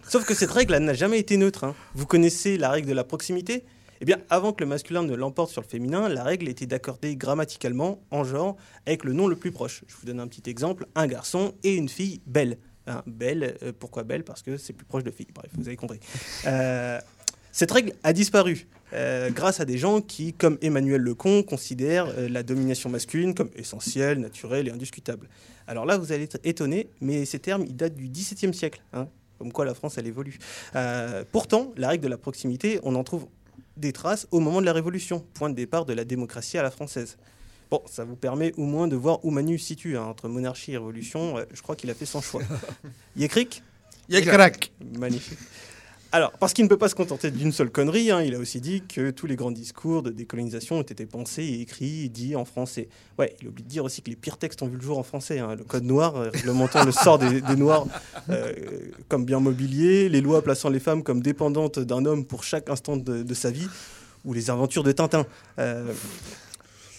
Sauf que cette règle n'a jamais été neutre. Hein. Vous connaissez la règle de la proximité? Eh bien, avant que le masculin ne l'emporte sur le féminin, la règle était d'accorder grammaticalement, en genre, avec le nom le plus proche. Je vous donne un petit exemple un garçon et une fille belle. Hein, belle, euh, pourquoi belle? Parce que c'est plus proche de fille. Bref, vous avez compris. [laughs] Euh, cette règle a disparu euh, grâce à des gens qui, comme Emmanuel Lecon, considèrent euh, la domination masculine comme essentielle, naturelle et indiscutable. Alors là, vous allez être étonné, mais ces termes, ils datent du XVIIe siècle. Hein, comme quoi la France, elle évolue. Euh, pourtant, la règle de la proximité, on en trouve des traces au moment de la Révolution, point de départ de la démocratie à la française. Bon, ça vous permet au moins de voir où Manu se situe, hein, entre monarchie et révolution. Je crois qu'il a fait son choix. [laughs] Yécric Yécrac Magnifique. Alors, parce qu'il ne peut pas se contenter d'une seule connerie, hein, il a aussi dit que tous les grands discours de décolonisation ont été pensés et écrits et dits en français. Ouais, il oublie de dire aussi que les pires textes ont vu le jour en français. Hein. Le code noir euh, réglementant le sort des, des Noirs euh, comme bien mobilier, les lois plaçant les femmes comme dépendantes d'un homme pour chaque instant de, de, sa vie, ou les aventures de Tintin. Euh,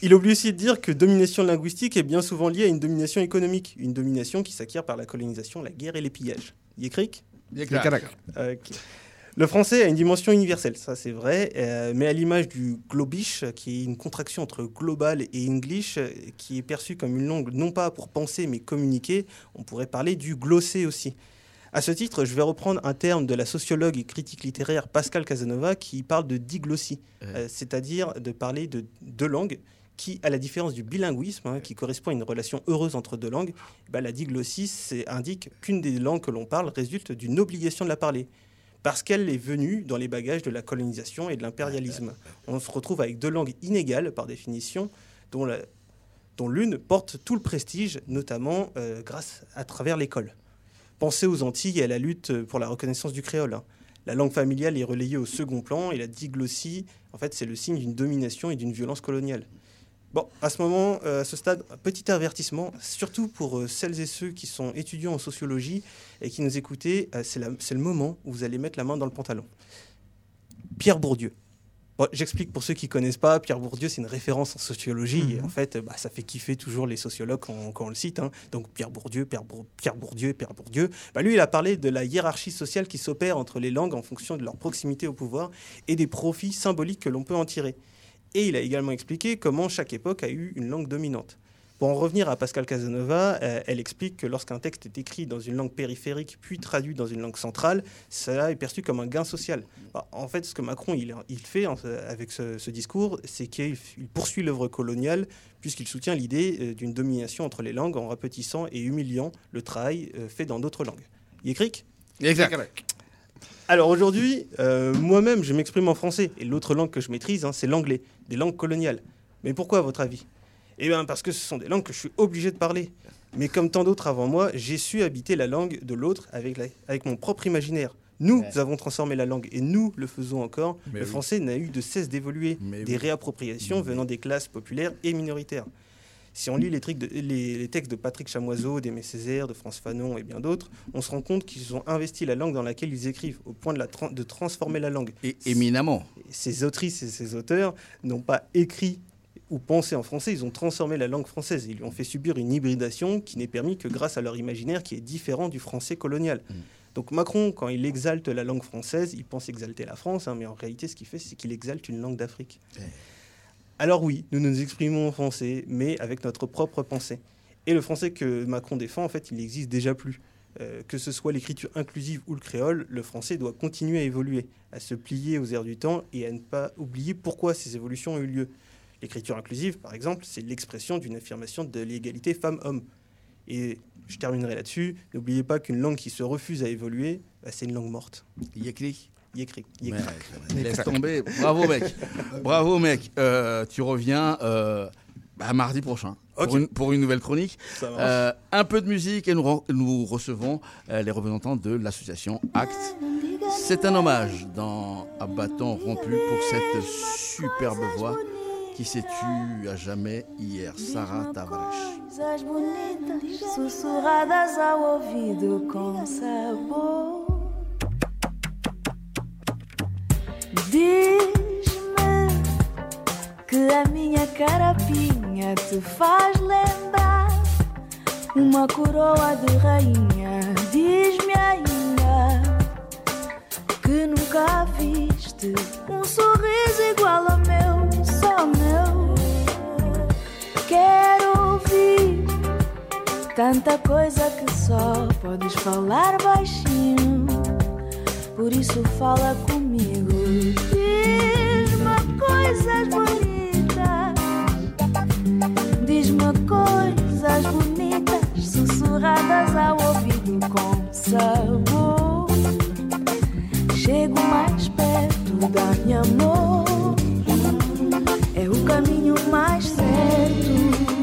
il oublie aussi de dire que domination linguistique est bien souvent liée à une domination économique, une domination qui s'acquiert par la colonisation, la guerre et les pillages. Yécric Yécrac. Le français a une dimension universelle, ça c'est vrai, euh, mais à l'image du globish, qui est une contraction entre global et english, euh, qui est perçue comme une langue non pas pour penser mais communiquer, on pourrait parler du glossé aussi. À ce titre, je vais reprendre un terme de la sociologue et critique littéraire Pascal Casanova qui parle de diglossie, euh, c'est-à-dire de parler de deux langues qui, à la différence du bilinguisme, hein, qui correspond à une relation heureuse entre deux langues, bah, la diglossie indique qu'une des langues que l'on parle résulte d'une obligation de la parler parce qu'elle est venue dans les bagages de la colonisation et de l'impérialisme. On se retrouve avec deux langues inégales par définition, dont l'une porte tout le prestige, notamment euh, grâce à travers l'école. Pensez aux Antilles et à la lutte pour la reconnaissance du créole. Hein. La langue familiale est relayée au second plan et la diglossie, en fait, c'est le signe d'une domination et d'une violence coloniale. Bon, à ce moment, euh, à ce stade, petit avertissement, surtout pour euh, celles et ceux qui sont étudiants en sociologie et qui nous écoutez, euh, c'est le moment où vous allez mettre la main dans le pantalon. Pierre Bourdieu. J'explique pour ceux qui ne connaissent pas, Pierre Bourdieu, c'est une référence en sociologie. Et mhm. en fait, bah, ça fait kiffer toujours les sociologues quand, on le cite. Hein. Donc Pierre Bourdieu, Pierre, Bourdieu, Pierre Bourdieu. Bah, lui, il a parlé de la hiérarchie sociale qui s'opère entre les langues en fonction de leur proximité au pouvoir et des profits symboliques que l'on peut en tirer. Et il a également expliqué comment chaque époque a eu une langue dominante. Pour en revenir à Pascal Casanova, euh, elle explique que lorsqu'un texte est écrit dans une langue périphérique puis traduit dans une langue centrale, cela est perçu comme un gain social. Bah, en fait, ce que Macron il, il fait avec ce, discours, c'est qu'il poursuit l'œuvre coloniale puisqu'il soutient l'idée euh, d'une domination entre les langues en rapetissant et humiliant le travail euh, fait dans d'autres langues. Y écrit? Exact. Alors aujourd'hui, moi-même, je m'exprime en français et l'autre langue que je maîtrise, hein, c'est l'anglais, des langues coloniales. Mais pourquoi, à votre avis? Eh bien, parce que ce sont des langues que je suis obligé de parler. Mais comme tant d'autres avant moi, j'ai su habiter la langue de l'autre avec, avec mon propre imaginaire. Nous avons transformé la langue et nous le faisons encore. le français n'a eu de cesse d'évoluer, des réappropriations venant des classes populaires et minoritaires. Si on lit les, les, textes de Patrick Chamoiseau, d'Aimé Césaire, de France Fanon et bien d'autres, on se rend compte qu'ils ont investi la langue dans laquelle ils écrivent, au point de, la de transformer la langue. Et éminemment. Ces autrices et ces auteurs n'ont pas écrit ou penser en français, ils ont transformé la langue française. Ils lui ont fait subir une hybridation qui n'est permis que grâce à leur imaginaire qui est différent du français colonial. Mm. Donc Macron, quand il exalte la langue française, il pense exalter la France, hein, mais en réalité, ce qu'il fait, c'est qu'il exalte une langue d'Afrique. Alors oui, nous nous exprimons en français, mais avec notre propre pensée. Et le français que Macron défend, en fait, il n'existe déjà plus. Euh, que ce soit l'écriture inclusive ou le créole, le français doit continuer à évoluer, à se plier aux airs du temps et à ne pas oublier pourquoi ces évolutions ont eu lieu. L'écriture inclusive, par exemple, c'est l'expression d'une affirmation de l'égalité femmes-hommes. Et je terminerai là-dessus. N'oubliez pas qu'une langue qui se refuse à évoluer, bah, c'est une langue morte. Yécli Yécri. [laughs] Laisse tomber. Bravo, mec. Bravo, mec. Euh, tu reviens euh, bah, mardi prochain. Pour, une, nouvelle chronique. Euh, un peu de musique et nous, nous recevons les représentants de l'association ACT. C'est un hommage dans Un bâton rompu pour cette superbe voix qui s'est tue à jamais hier, Sarah Tavares. Coisas bonitas sussurradas ao ouvido com sabor. Diz-me que a minha carapinha te faz lembrar uma coroa de rainha. Diz-me ainda que nunca viste um sorriso igual ao meu meu. Quero ouvir tanta coisa que só podes falar baixinho. Por isso fala comigo. Coisas bonitas. Diz-me coisas bonitas, sussurradas ao ouvido com sabor. Chego mais perto da minha amor é o caminho mais certo.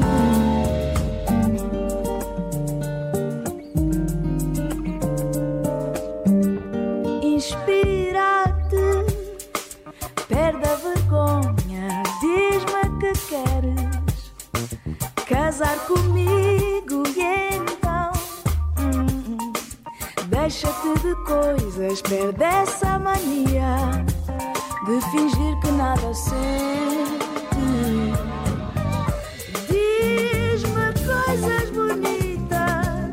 encher-te de coisas, perde essa mania de fingir que nada sente. Diz-me coisas bonitas,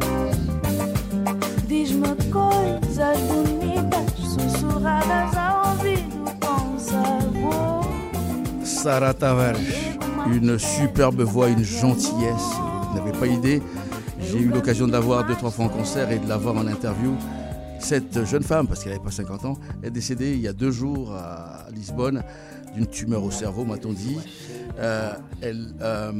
diz-me coisas bonitas, sussurradas ao ouvido com sabor. Sarah Tavares, une superbe voix, une gentillesse, vous n'avez pas idée. J'ai eu l'occasion de l'avoir deux, trois fois en concert et de l'avoir en interview. Cette jeune femme, parce qu'elle n'avait pas 50 ans, est décédée il y a deux jours à Lisbonne d'une tumeur au cerveau, m'a-t-on dit. Euh, elle, euh,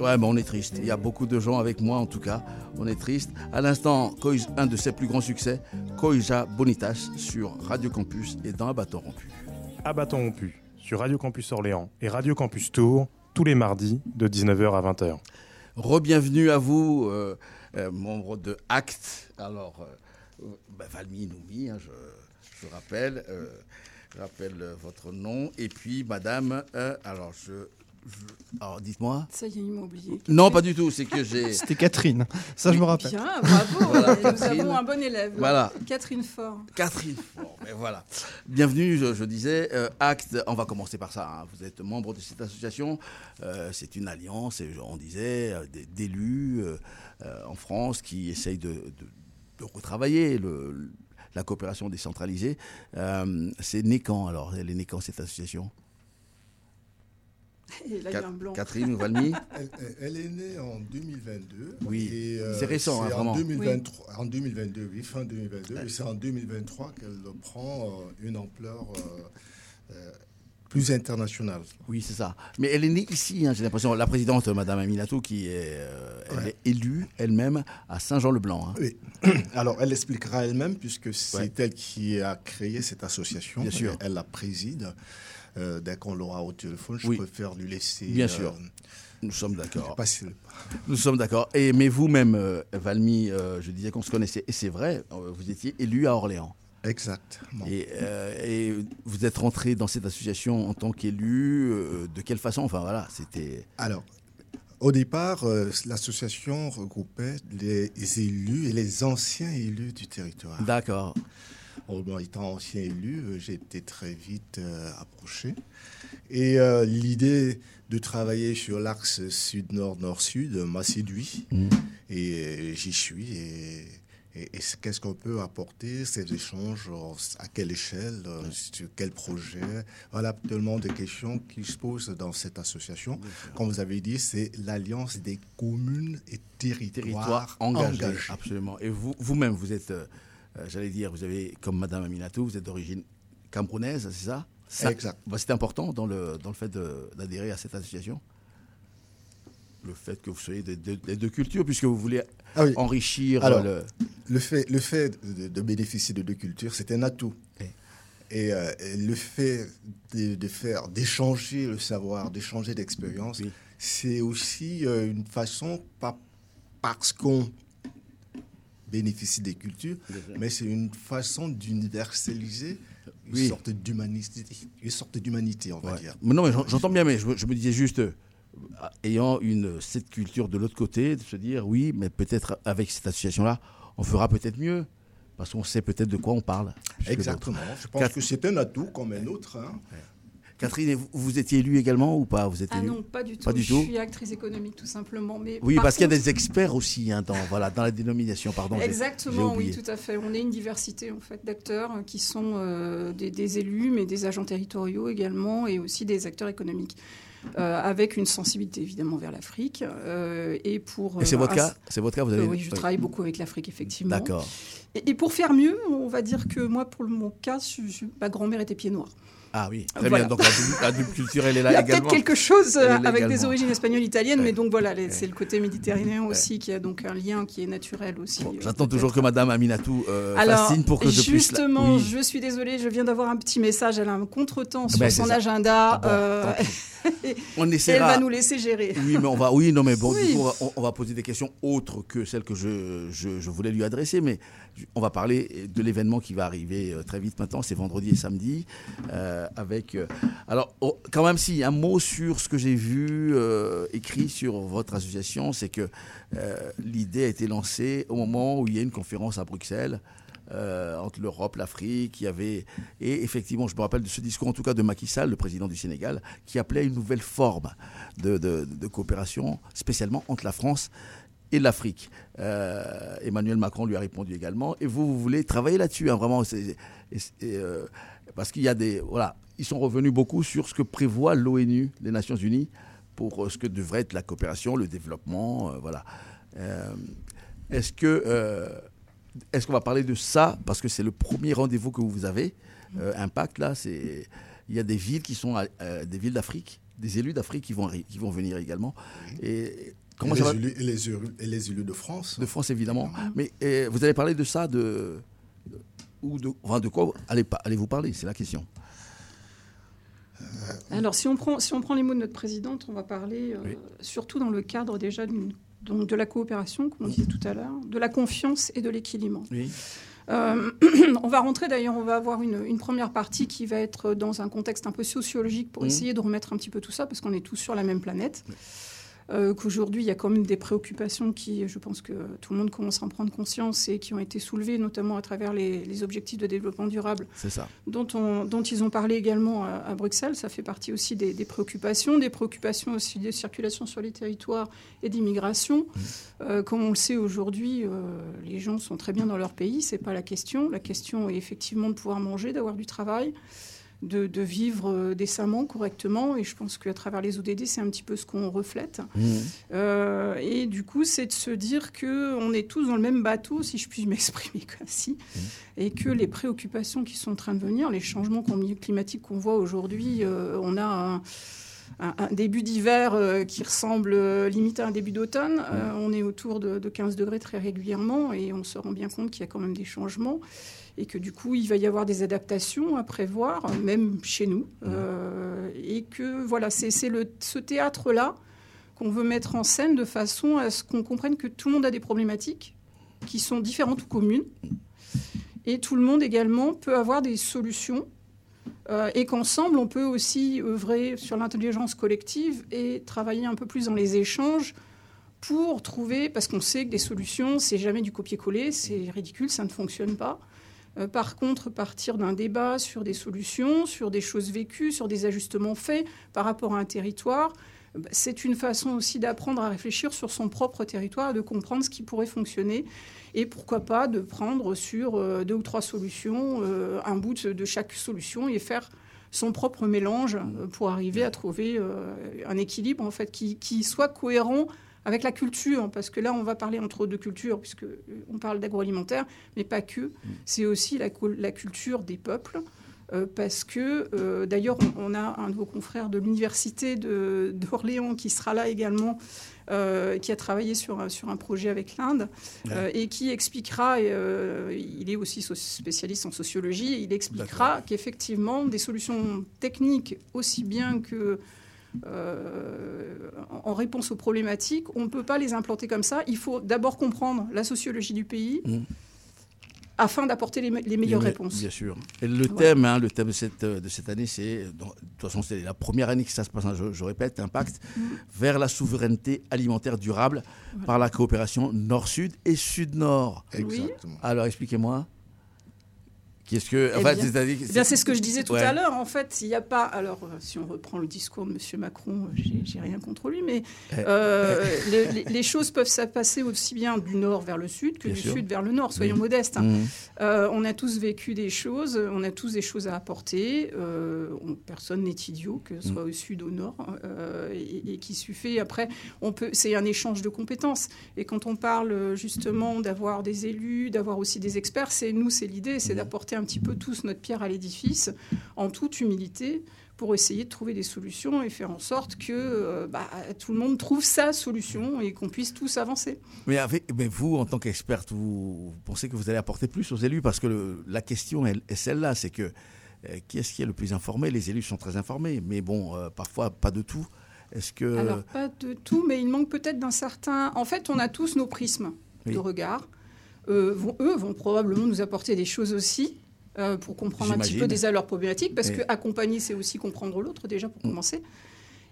ouais, mais on est triste. Il y a beaucoup de gens avec moi, en tout cas. On est triste. À l'instant, un de ses plus grands succès, Koija Bonitas, sur Radio Campus et dans Abaton Rompu. Abaton Rompu, sur Radio Campus Orléans et Radio Campus Tours, tous les mardis de 19h à 20h. Rebienvenue à vous, euh, membre de ACT. Alors, bah, Valmy Noumi, hein, je, je, rappelle. Je rappelle votre nom. Et puis, madame, euh, alors je. alors, dites-moi. Ça y est, il m'a oublié. Non, pas du tout. C'est que j'ai. [laughs] C'était Catherine. Ça, je me rappelle. Bien, bravo. Nous avons un bon élève. Voilà. Catherine Fort. Catherine Fort. Mais voilà. Bienvenue, je, disais. Euh, Acte, on va commencer par ça. Hein. Vous êtes membre de cette association. Euh, c'est une alliance, on disait, d'élus en France qui essayent de, de, de retravailler le la coopération décentralisée. Euh, c'est né quand alors Elle est née quand cette association Catherine Valmy [laughs] elle, est née en 2022. Oui, euh, c'est récent, hein, vraiment. En 2023, en 2022, oui, fin 2022. Et c'est en 2023 qu'elle prend euh, une ampleur plus internationale. Oui, c'est ça. Mais elle est née ici, hein, j'ai l'impression. La présidente, Madame Aminatou, qui est, elle est élue elle-même à Saint-Jean-le-Blanc. Hein. Oui. [coughs] Alors, elle expliquera elle-même, puisque c'est elle qui a créé cette association. Bien sûr. Elle, la préside. Euh, dès qu'on l'aura au téléphone, je préfère lui laisser. Bien sûr. Euh, nous sommes d'accord. Nous sommes d'accord. Et mais vous-même, euh, Valmy, je disais qu'on se connaissait, et c'est vrai, vous étiez élu à Orléans. Exactement. Et, et, vous êtes rentré dans cette association en tant qu'élu. de quelle façon? Enfin voilà, c'était. Alors, au départ, euh, l'association regroupait les élus et les anciens élus du territoire. D'accord. En étant ancien élu, euh, j'ai été très vite euh, approché. Et l'idée de travailler sur l'axe sud-nord-nord-sud m'a séduit. Mmh. Et j'y suis. Et et, qu'est-ce qu'on peut apporter, ces échanges, à quelle échelle, euh, sur quel projet? Voilà tellement de questions qui se posent dans cette association. Comme vous avez dit, c'est l'alliance des communes et territoires, engagés. Absolument. Et vous, vous-même, vous êtes, euh, euh, j'allais dire, vous avez, comme Madame Aminatou, vous êtes d'origine camerounaise, c'est ça, Exact. Bah, c'est important dans le, dans le fait d'adhérer à cette association? Le fait que vous soyez des, deux cultures, puisque vous voulez ah enrichir le... Le fait, le fait de, bénéficier de deux cultures, c'est un atout. Et euh, le fait de, faire, d'échanger le savoir, d'échanger d'expérience, c'est aussi euh, une façon, pas parce qu'on bénéficie des cultures, mais c'est une façon d'universaliser une, sorte d'humanité, une sorte d'humanité, on va dire. non, mais j'entends bien, mais je, je, me disais juste, ayant une, cette culture de l'autre côté, de se dire oui, mais peut-être avec cette association-là, on fera peut-être mieux. Parce qu'on sait peut-être de quoi on parle. Exactement. Je pense que c'est un atout comme un autre. Hein. Catherine, vous, étiez élue également ou pas? Vous êtes Ah non, pas du tout. je suis actrice économique tout simplement. Mais oui, parce qu'il y a des experts aussi hein, dans, voilà, dans la dénomination. Pardon, Exactement, oui, tout à fait. On est une diversité en fait d'acteurs qui sont euh, des, des, élus, mais des agents territoriaux également, et aussi des acteurs économiques. Euh, avec une sensibilité évidemment vers l'Afrique. Euh, et pour. c'est votre cas? C'est votre cas Vous avez. oui, je travaille beaucoup avec l'Afrique effectivement. D'accord. Et, pour faire mieux, on va dire que moi, pour mon cas, ma grand-mère était pied noir. Ah oui, très bien. Donc la double, culture, elle est [laughs] là également. Il y a peut-être quelque chose euh, avec des origines espagnoles, italiennes, mais donc voilà, c'est le côté méditerranéen aussi qui a donc un lien qui est naturel aussi. Euh, j'attends toujours que Madame Aminatou euh, fascine pour que je puisse. Justement, je suis désolée, je viens d'avoir un petit message. Elle a un contretemps sur ben, son agenda. Ah [laughs] on essaiera. elle va nous laisser gérer. Oui, mais on va. Oui, non, mais bon, du coup, on, va poser des questions autres que celles que je, je, je voulais lui adresser, mais on va parler de l'événement qui va arriver euh, très vite maintenant, c'est vendredi et samedi, euh, avec... Euh, alors, oh, quand même, si, un mot sur ce que j'ai vu écrit sur votre association, c'est que l'idée a été lancée au moment où il y a une conférence à Bruxelles, entre l'Europe, l'Afrique, avait et effectivement, je me rappelle de ce discours en tout cas de Macky Sall, le président du Sénégal, qui appelait une nouvelle forme de, de coopération, spécialement entre la France et l'Afrique. Euh, Emmanuel Macron lui a répondu également. Et vous, vous voulez travailler là-dessus, hein, vraiment. Euh, parce qu'il y a des. Voilà. ils sont revenus beaucoup sur ce que prévoit l'ONU, les Nations Unies, pour euh, ce que devrait être la coopération, le développement, euh, voilà. Est-ce que est-ce qu'on va parler de ça parce que c'est le premier rendez-vous que vous avez Impact là, c'est il y a des villes qui sont des villes d'Afrique, des élus d'Afrique qui vont qui vont venir également. Et comment ça va élus, et, les élus, et les élus de France. De France évidemment. Mais vous allez parler de ça de ou de, enfin, de quoi allez, allez-vous parler? C'est la question. Euh, Alors, si on, prend, si on prend les mots de notre présidente, on va parler euh, surtout dans le cadre déjà donc de la coopération, comme on disait tout à l'heure, de la confiance et de l'équilibre. Euh, [clears throat] on va rentrer d'ailleurs, on va avoir une, première partie qui va être dans un contexte un peu sociologique pour mmh. essayer de remettre un petit peu tout ça, parce qu'on est tous sur la même planète. Euh, qu'aujourd'hui, il y a quand même des préoccupations qui, je pense que tout le monde commence à en prendre conscience et qui ont été soulevées, notamment à travers les, objectifs de développement durable ça. Dont, on, dont, ils ont parlé également à, Bruxelles. Ça fait partie aussi des, préoccupations, des préoccupations aussi de circulation sur les territoires et d'immigration. Mmh. Euh, comme on le sait aujourd'hui, euh, les gens sont très bien dans leur pays, c'est pas la question. La question est effectivement de pouvoir manger, d'avoir du travail de, vivre euh, décemment, correctement. Et je pense qu'à travers les ODD, c'est un petit peu ce qu'on reflète. Mmh. Euh, et du coup, c'est de se dire qu'on est tous dans le même bateau, si je puis [laughs] m'exprimer ainsi, mmh. et que les préoccupations qui sont en train de venir, les changements climatiques qu'on voit aujourd'hui, euh, on a un un, début d'hiver qui ressemble limite à un début d'automne. Mmh. on est autour de, de, 15 degrés très régulièrement et on se rend bien compte qu'il y a quand même des changements et que du coup, il va y avoir des adaptations à prévoir, même chez nous. Euh, et que voilà, c'est ce théâtre-là qu'on veut mettre en scène de façon à ce qu'on comprenne que tout le monde a des problématiques qui sont différentes ou communes. Et tout le monde également peut avoir des solutions euh, et qu'ensemble, on peut aussi œuvrer sur l'intelligence collective et travailler un peu plus dans les échanges pour trouver, parce qu'on sait que des solutions, c'est jamais du copier-coller, c'est ridicule, ça ne fonctionne pas. Euh, par contre, partir d'un débat sur des solutions, sur des choses vécues, sur des ajustements faits par rapport à un territoire, c'est une façon aussi d'apprendre à réfléchir sur son propre territoire, de comprendre ce qui pourrait fonctionner et pourquoi pas de prendre sur euh, deux ou trois solutions euh, un bout de chaque solution et faire son propre mélange pour arriver à trouver un équilibre en fait qui soit cohérent avec la culture, parce que là, on va parler entre autres de culture, puisqu'on euh, parle d'agroalimentaire, mais pas que. Mm. C'est aussi la, la, culture des peuples. Euh, parce que, euh, d'ailleurs, on, a un de vos confrères de l'université [laughs] d'Orléans qui sera là également, qui a travaillé sur, sur un projet avec l'Inde, et qui expliquera, il est aussi spécialiste en sociologie, il expliquera qu'effectivement, des solutions techniques aussi bien que euh, en réponse aux problématiques, on ne peut pas les implanter comme ça. Il faut d'abord comprendre la sociologie du pays. Mmh. Afin d'apporter les, meilleures réponses. Bien sûr. Et le thème, hein, le thème de cette, de cette année, c'est, de toute façon, c'est la première année que ça se passe, hein, je, répète, Impact, mmh. vers la souveraineté alimentaire durable par la coopération Nord-Sud et Sud-Nord. Exactement. Alors, expliquez-moi. Qu'est-ce que, eh bien, c'est ce que je disais tout à l'heure. En fait, il n'y a pas. Alors, euh, si on reprend le discours de M. Macron, euh, j'ai rien contre lui, mais eh, euh, eh. les, choses peuvent se passer aussi bien du nord vers le sud que du sud vers le nord. Soyons modestes. Hein. Mmh. on a tous vécu des choses, on a tous des choses à apporter. personne n'est idiot, que ce soit mmh. au sud ou au nord, et, et, qui suffit. Après, on peut. C'est un échange de compétences. Et quand on parle justement d'avoir des élus, d'avoir aussi des experts, c'est nous, c'est l'idée, c'est mmh. d'apporter un petit peu tous notre pierre à l'édifice en toute humilité pour essayer de trouver des solutions et faire en sorte que euh, bah, tout le monde trouve sa solution et qu'on puisse tous avancer. Mais, avec, mais vous, en tant qu'experte, vous, pensez que vous allez apporter plus aux élus? Parce que la question est, celle-là, c'est que euh, qui est-ce qui est le plus informé? Les élus sont très informés, mais bon, euh, parfois pas de tout. Est-ce que... Alors pas de tout, mais il manque peut-être d'un certain... En fait, on a tous nos prismes de regard. eux vont probablement nous apporter des choses aussi. Euh, pour comprendre un petit peu déjà leurs problématiques, parce que accompagner, c'est aussi comprendre l'autre, déjà, pour mm. commencer.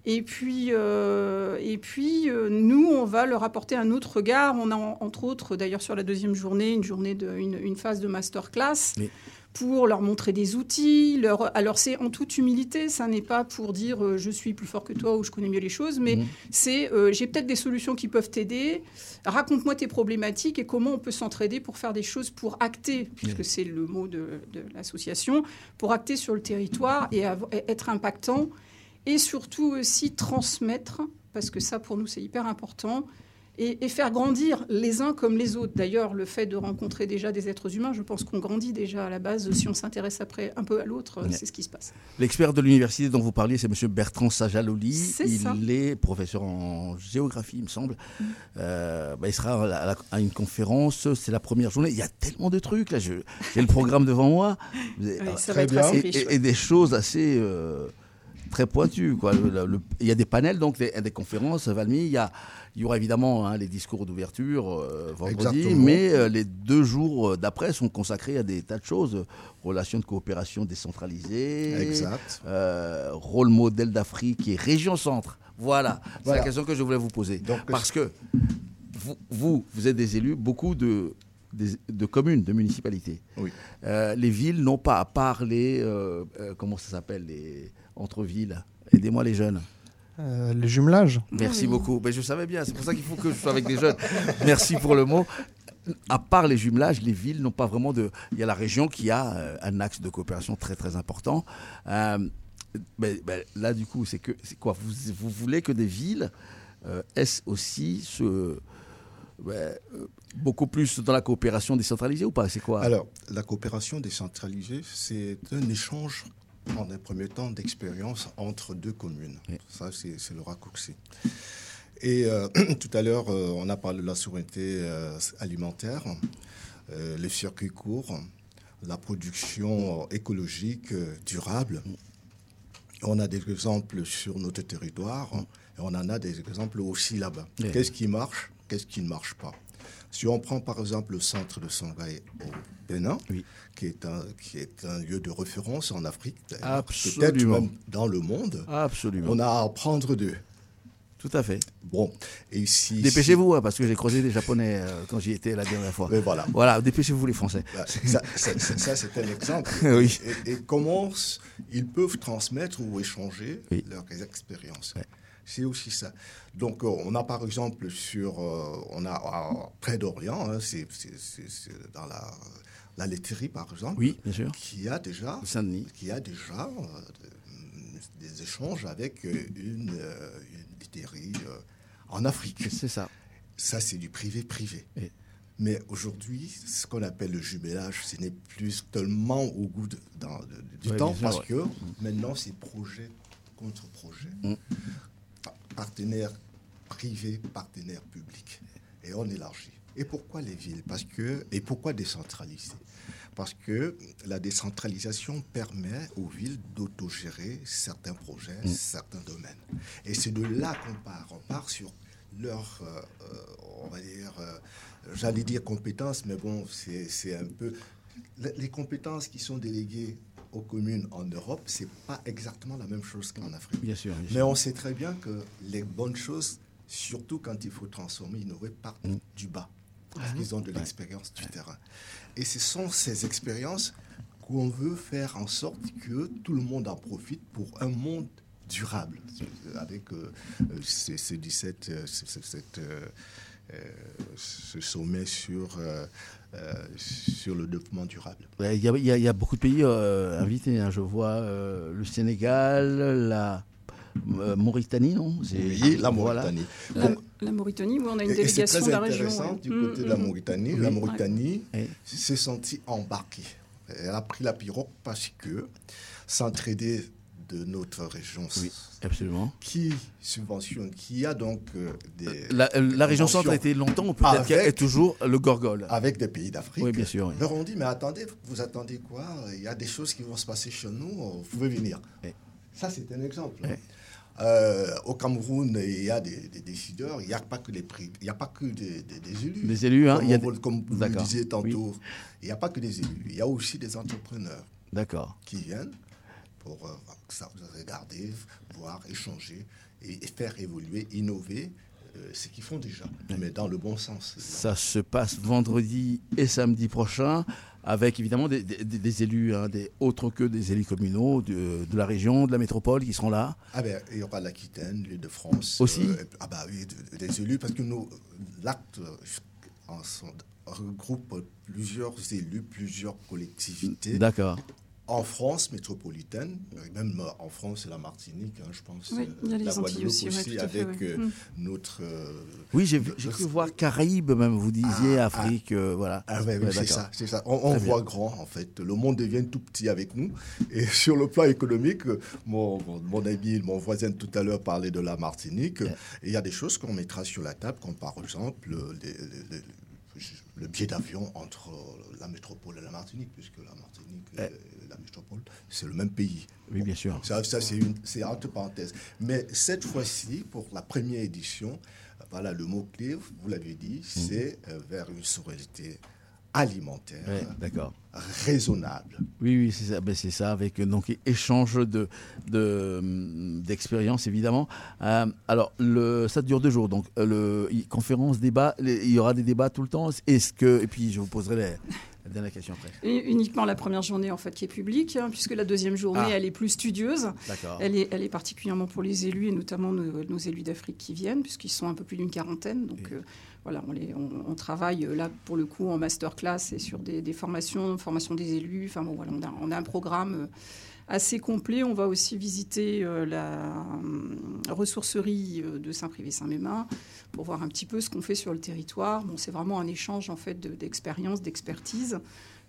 Et puis, euh, et puis euh, nous, on va leur apporter un autre regard. On a en- entre autres, d'ailleurs, sur la deuxième journée, une journée de, une, une phase de masterclass pour leur montrer des outils. Leur... Alors c'est en toute humilité, ça n'est pas pour dire euh, je suis plus fort que toi ou je connais mieux les choses, mais c'est euh, j'ai peut-être des solutions qui peuvent t'aider. Raconte-moi tes problématiques et comment on peut s'entraider pour faire des choses pour acter, puisque c'est le mot de, de l'association, pour acter sur le territoire et être impactant et surtout aussi transmettre, parce que ça pour nous c'est hyper important, et, et faire grandir les uns comme les autres. D'ailleurs, le fait de rencontrer déjà des êtres humains, je pense qu'on grandit déjà à la base. Si on s'intéresse après un peu à l'autre, Ouais. c'est ce qui se passe. L'expert de l'université dont vous parliez, c'est M. Bertrand Sajaloli. C'est il ça. est professeur en géographie, il me semble. Mm. Euh, bah, il sera à, la- à une conférence, c'est la première journée. Il y a tellement de trucs, là. J'ai le programme devant moi. [laughs] Oui, ça Très va être bien. assez et, riche, et- ouais. et des choses assez euh, très pointues. Quoi. Le- le- le- il y a des panels, donc des, des conférences, Valmy. Il y, a, il y aura évidemment hein, les discours d'ouverture euh, vendredi, Exactement. mais euh, les deux jours euh, d'après sont consacrés à des tas de choses. Relations de coopération décentralisées. Exact. euh, rôle modèle d'Afrique et région centre. Voilà, c'est Voilà. la question que je voulais vous poser. Parce que vous, vous, vous êtes des élus, beaucoup de, des- de communes, de municipalités. Oui. Euh, les villes n'ont pas, à part les. euh, euh, comment ça s'appelle Les entre-villes. Aidez-moi les jeunes. Euh, les jumelages. Merci beaucoup. Ben, je savais bien, c'est pour ça qu'il faut que je sois avec des jeunes. Merci pour le mot. À part les jumelages, les villes n'ont pas vraiment de. Il y a la région qui a euh, un axe de coopération très très important. Euh, ben, là, du coup, c'est que c'est quoi? Vous, vous voulez que des villes euh, aient aussi ce, ben, euh, beaucoup plus dans la coopération décentralisée ou pas? C'est quoi? Alors, la coopération décentralisée, c'est un échange, en un premier temps, d'expérience entre deux communes. Ça, c'est le raccourci. Et euh, [clears throat] tout à l'heure, euh, on a parlé de la souveraineté euh, alimentaire, les circuits courts, la production écologique durable. On a des exemples sur notre territoire et on en a des exemples aussi là-bas. Oui. Qu'est-ce qui marche Qu'est-ce qui ne marche pas? Si on prend par exemple le centre de Sanghaï au Bénin, qui, est un, qui est un lieu de référence en Afrique, peut-être même dans le monde, Absolument. on a à apprendre d'eux. Tout à fait. Bon, et si. Dépêchez-vous, hein, parce que j'ai croisé des Japonais euh, quand j'y étais la dernière fois. Mais voilà. Voilà, dépêchez-vous les Français. Bah, Ça, ça- ça- ça, c'est un exemple. [laughs] Oui. Et, et comment ils peuvent transmettre ou échanger leurs expériences. C'est aussi ça. Donc, euh, on a par exemple sur, euh, on a à- près d'Orient, hein, c'est dans la, la laiterie par exemple, Oui, bien sûr. qui a déjà, Saint-Denis. qui a déjà euh, de- des échanges avec euh, une, euh, une laiterie en Afrique. [laughs] C'est ça. Ça, c'est du privé-privé. Mais aujourd'hui, ce qu'on appelle le jumelage, ce n'est plus tellement au goût de- dans- de- du Ouais, temps sûr, parce ouais. que maintenant, c'est projet contre projet. Mm. Pa- Partenaire privé, partenaire public. Et on élargit. Et pourquoi les villes? Parce que, Et pourquoi décentraliser? Parce que la décentralisation permet aux villes d'autogérer certains projets, Mm. certains domaines. Et c'est de là qu'on part. On part sur leur, euh, on va dire, euh, j'allais dire compétences, mais bon, c'est un peu... Les compétences qui sont déléguées aux communes en Europe, c'est pas exactement la même chose qu'en Afrique. Bien sûr, bien Mais on sait très bien que les bonnes choses, surtout quand il faut transformer, innover, partent Mm. du bas. Parce qu'ils ont de l'expérience du terrain. Et ce sont ces expériences qu'on veut faire en sorte que tout le monde en profite pour un monde durable. Avec euh, euh, 17, ce- ce- cette, euh, euh, ce sommet sur, euh, euh, sur le développement durable. Ouais, Il y, a- il y a- il y a beaucoup de pays euh, invités. hein. Je vois euh, le Sénégal, la euh, Mauritanie, non? Oui, la voilà. Mauritanie. La, la Mauritanie, où on a une délégation très de la région. intéressant ouais. du Mm, côté de la mm, mm. Mauritanie. Oui. La. Mauritanie s'est sentie embarquée. Elle a pris la pirogue parce que s'entraider de notre région absolument. qui subventionne, qui a donc euh, des... La, la région centre a été longtemps, peut-être qu'elle est toujours le gorgole. Avec des pays d'Afrique. Oui, bien sûr. oui. Leur ont dit, mais attendez, vous attendez quoi? Il y a des choses qui vont se passer chez nous, vous pouvez venir. Ça, c'est un exemple. Euh, au Cameroun, il y a des, des décideurs, il n'y a pas que les prix, il n'y a pas que des, des- des élus. Des élus, hein, Comme, il y a on- des- comme vous le disiez tantôt, il n'y a pas que des élus, il y a aussi des entrepreneurs D'accord. qui viennent pour euh, ça, regarder, voir, échanger. et, et faire évoluer, innover euh, ce qu'ils font déjà, mais dans le bon sens. Ça se passe vendredi et samedi prochain avec évidemment des, des- des élus, hein, des, autres que des élus communaux de, de la région, de la métropole qui seront là. Ah ben, il y aura l'Aquitaine, l'île de France. Aussi euh, Ah bah oui, de- des élus, parce que nous, l'acte regroupe plusieurs élus, plusieurs collectivités. D'accord. En France métropolitaine, même euh, en France et la Martinique, hein, je pense. Oui, il y a euh, les la Antilles Guadeloupe aussi, ouais, fait, avec ouais. euh, Mm. notre. euh, Oui, j'ai cru voir Caraïbes même, vous disiez, Ah, Afrique, euh, voilà. Ah ouais, c'est ça, c'est ça. On, on Très bien. voit grand en fait. Le monde devient tout petit avec nous. Et [laughs] sur le plan économique, mon, mon, mon ami, mon voisin tout à l'heure parlait de la Martinique. Et il y a des choses qu'on mettra sur la table, comme par exemple le, les- les- les- le billet d'avion entre la métropole et la Martinique, puisque la Martinique et la métropole, c'est le même pays. Oui, bien sûr. Ça, ça, c'est une- c'est entre parenthèses. Mais cette fois-ci, pour la première édition, voilà, le mot-clé, vous l'avez dit, c'est euh, vers une souveraineté alimentaire Ouais, d'accord. raisonnable. Oui, oui, c'est ça. Ben, c'est ça, avec donc échange de de, hum, d'expériences évidemment. Euh, alors, le, ça dure deux jours, donc le conférence, débat, les- il y aura des débats tout le temps. Est-ce que et puis je vous poserai les- la dernière question après. Et uniquement la première journée en fait qui est publique, hein, puisque la deuxième journée Ah. elle est plus studieuse. Elle est, elle est particulièrement pour les élus et notamment nos, nos élus d'Afrique qui viennent, puisqu'ils sont un peu plus d'une quarantaine. Donc euh, voilà, on, les, on, on travaille euh, là pour le coup en masterclass et sur des, des formations, formation des élus. Enfin bon voilà, on a, on a un programme. euh, assez complet. On va aussi visiter euh, la euh, ressourcerie euh, de Saint-Privé-Saint-Mémin pour voir un petit peu ce qu'on fait sur le territoire. Bon, c'est vraiment un échange en fait de- d'expérience, d'expertise.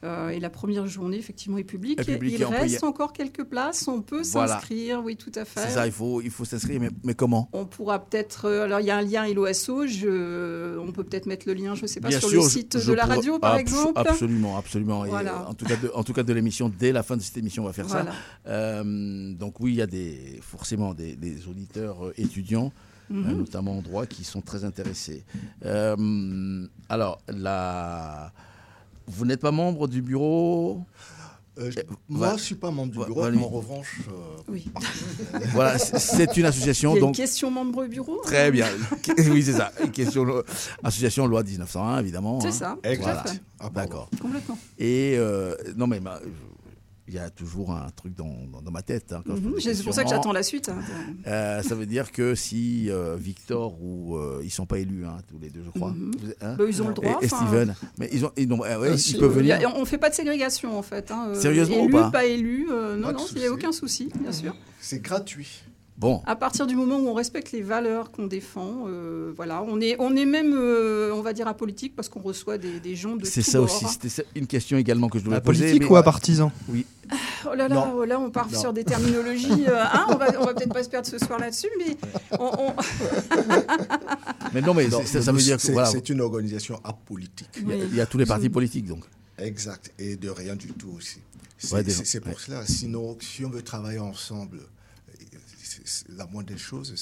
Euh, et la première journée, effectivement, est publique. Est publique Il peut reste encore quelques places. On peut Voilà. s'inscrire, oui, tout à fait. C'est ça, il faut il faut s'inscrire, mais, mais comment? On pourra peut-être. euh, alors, il y a un lien LOSO. Je, on peut peut-être mettre le lien, je ne sais pas, Bien sur sûr, le site je de la radio, par exemple. Absolument, absolument. Voilà. en, tout cas de, en tout cas de l'émission, dès la fin de cette émission, on va faire Voilà. ça. Euh, donc oui, il y a des, forcément des, des auditeurs euh, étudiants, Mhm. notamment en droit, qui sont très intéressés. Euh, alors, la... vous n'êtes pas membre du bureau Euh, je- Euh, moi, je ne suis pas membre du bureau, mais en revanche. euh, Oui. [laughs] Voilà, c'est- une association. Il y a donc, une question membre bureau. Très bien. [laughs] oui, c'est ça. Une question, association loi 1901, évidemment. C'est hein. ça, Voilà. fait. Ah, D'accord. Complètement. Et euh, non, mais ma- il y a toujours un truc dans, dans- dans ma tête. hein, Mhm. C'est pour ça que j'attends la suite. hein. Euh, ça veut dire que si euh, Victor ou euh, ils sont pas élus hein, tous les deux, je crois. Mhm. Hein? Bah, ils ont le droit, Et. Steven, mais ils ont, ils, ont- euh, ouais, ils peuvent venir. a- on ne fait pas de ségrégation en fait. hein. Euh, Sérieusement ou élu, pas? élu, euh, non, Pas non, il n'y a souci. aucun souci, bien sûr. C'est gratuit. Bon. À partir du moment où on respecte les valeurs qu'on défend, euh, voilà, on est, on est même, euh, on va dire, apolitique parce qu'on reçoit des, des gens de C'est ça aussi. C'était une question également que je voulais À poser. politique mais- ou à partisan Oui. Oh là là, oh là, on part Non. sur des terminologies. euh, hein, on va, on va peut-être pas se perdre ce soir là-dessus, mais on- on- [laughs] Mais non, mais Non, ça, ça veut dire que c'est voilà, c'est une organisation apolitique. il y a- il y a tous les partis politiques donc. Exact. Et de rien du tout aussi. C'est Ouais, pour ouais. cela. Sinon, si on veut travailler ensemble, la moindre des choses,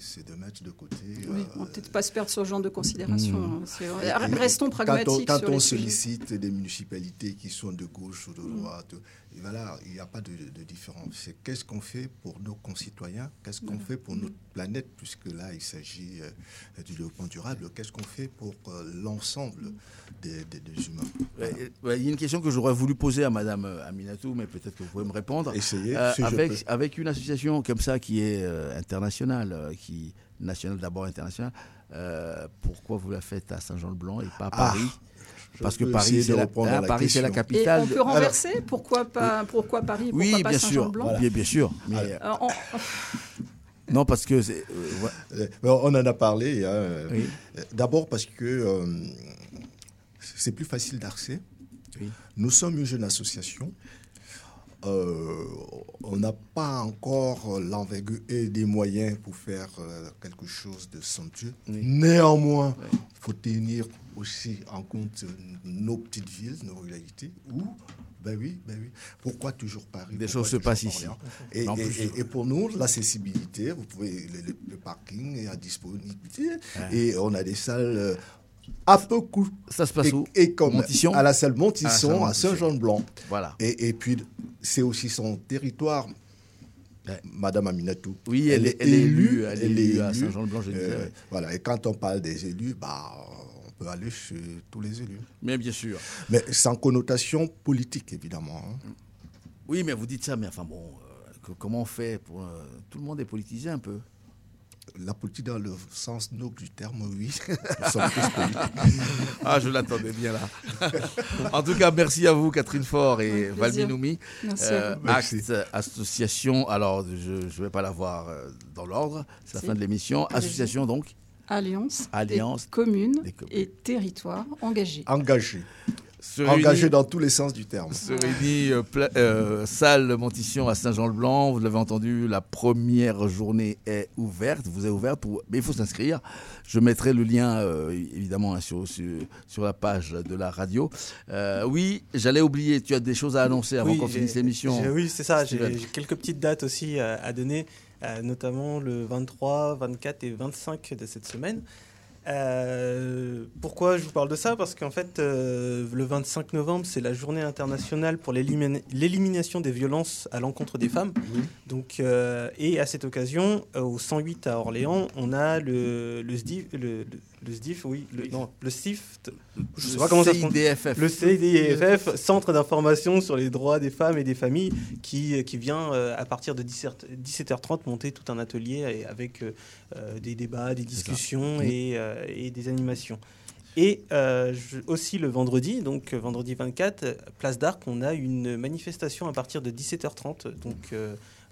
c'est de mettre de côté. oui, euh, on va peut-être pas se perdre ce genre de considération. Mm. hein. Restons quand on- pragmatiques Quand sur on, les sujets. sollicite des municipalités qui sont de gauche ou de Mm. droite, et voilà, il n'y a pas de, de différence. C'est qu'est-ce qu'on fait pour nos concitoyens, qu'est-ce qu'on Voilà. fait pour notre planète, puisque là, il s'agit euh, du développement durable, qu'est-ce qu'on fait pour euh, l'ensemble des, des- des humains? Ouais, Il y a une question que j'aurais voulu poser à Madame euh, Aminatou, mais peut-être que vous pouvez me répondre. Essayez, Euh, si je avec, peux. avec une association comme ça qui est euh, internationale, euh, qui nationale d'abord internationale, euh, pourquoi vous la faites à Saint-Jean-le-Blanc et pas à Ah, Paris? je Parce que Paris, c'est la, hein, la Paris, c'est la question. Et capitale. on peut renverser? Pourquoi, pas, pourquoi Paris? Pourquoi Oui, pas bien sûr, Saint-Jean-Blanc bien, bien sûr. Mais, Voilà. Euh, on- non, parce que euh, ouais. On en a parlé. hein, Oui. D'abord parce que euh, c'est plus facile d'accès. Oui. Nous sommes une jeune association. Euh, on n'a pas encore l'envergure et des moyens pour faire euh, quelque chose de somptueux. Oui. Néanmoins, il faut tenir aussi en compte euh, nos petites villes, nos réalités, où, ben oui, ben oui, pourquoi toujours Paris Des choses se passent ici. Et, En et- plus- et- et pour nous, l'accessibilité, vous pouvez, le, le- le parking est à disponibilité, et on a des salles à peu coût. Ça se passe et, où et comme Montition à la salle Montisson, salle à. Saint-Jean-de-Blanc. Voilà. Et, et puis, c'est aussi son territoire. Madame Aminatou. Oui, elle est- elle est élue, elle est élue à Saint-Jean-le-Blanc, je disais, ouais. Voilà, et quand on parle des élus, bah, on peut aller chez tous les élus. Mais bien sûr. Mais sans connotation politique, évidemment. hein. Oui, mais vous dites ça, mais enfin bon, euh, que- comment on fait pour. euh, tout le monde est politisé un peu. La politique dans le sens noble du terme, oui. Nous sommes tous politiques. [laughs] ah, je l'attendais bien là. en tout cas, merci à vous, Catherine Faure et Avec plaisir. Valmy Noumi. Merci à vous. Acte Association, alors je ne vais pas la voir euh, dans l'ordre, c'est la Si. fin de l'émission. Association donc Alliance, Alliance des communes et territoires engagés. Engagé. Engagé dans tous les sens du terme. se réunit euh, pla- euh, salle Montition à Saint-Jean-le-Blanc. Vous l'avez entendu, la première journée est ouverte. Vous êtes ouverte, pour... mais il faut s'inscrire. Je mettrai le lien euh, évidemment hein, sur, sur, sur la page de la radio. Euh, oui, j'allais oublier. Tu as des choses à annoncer avant Oui, qu'on finisse l'émission. j'ai- Oui, c'est ça. J'ai quelques petites dates aussi à donner, euh, notamment le 23, 24 et 25 de cette semaine. Euh, pourquoi je vous parle de ça? Parce qu'en fait, euh, le 25 novembre, c'est la journée internationale pour l'élimina- l'élimination des violences à l'encontre des femmes. Donc, euh, et à cette occasion, euh, au 108 à Orléans, on a le, le, le- SDIF, oui, le, non, le SIF, je sais pas comment ça se. CIDFF. Le CIDFF, Centre d'information sur les droits des femmes et des familles, qui, qui vient euh, à partir de 17, 17h30 monter tout un atelier avec euh, euh, des débats, des discussions Oui. et, euh, et des animations. Et je- aussi le vendredi, donc vendredi 24, euh, place d'Arc, on a une manifestation à partir de 17h30, donc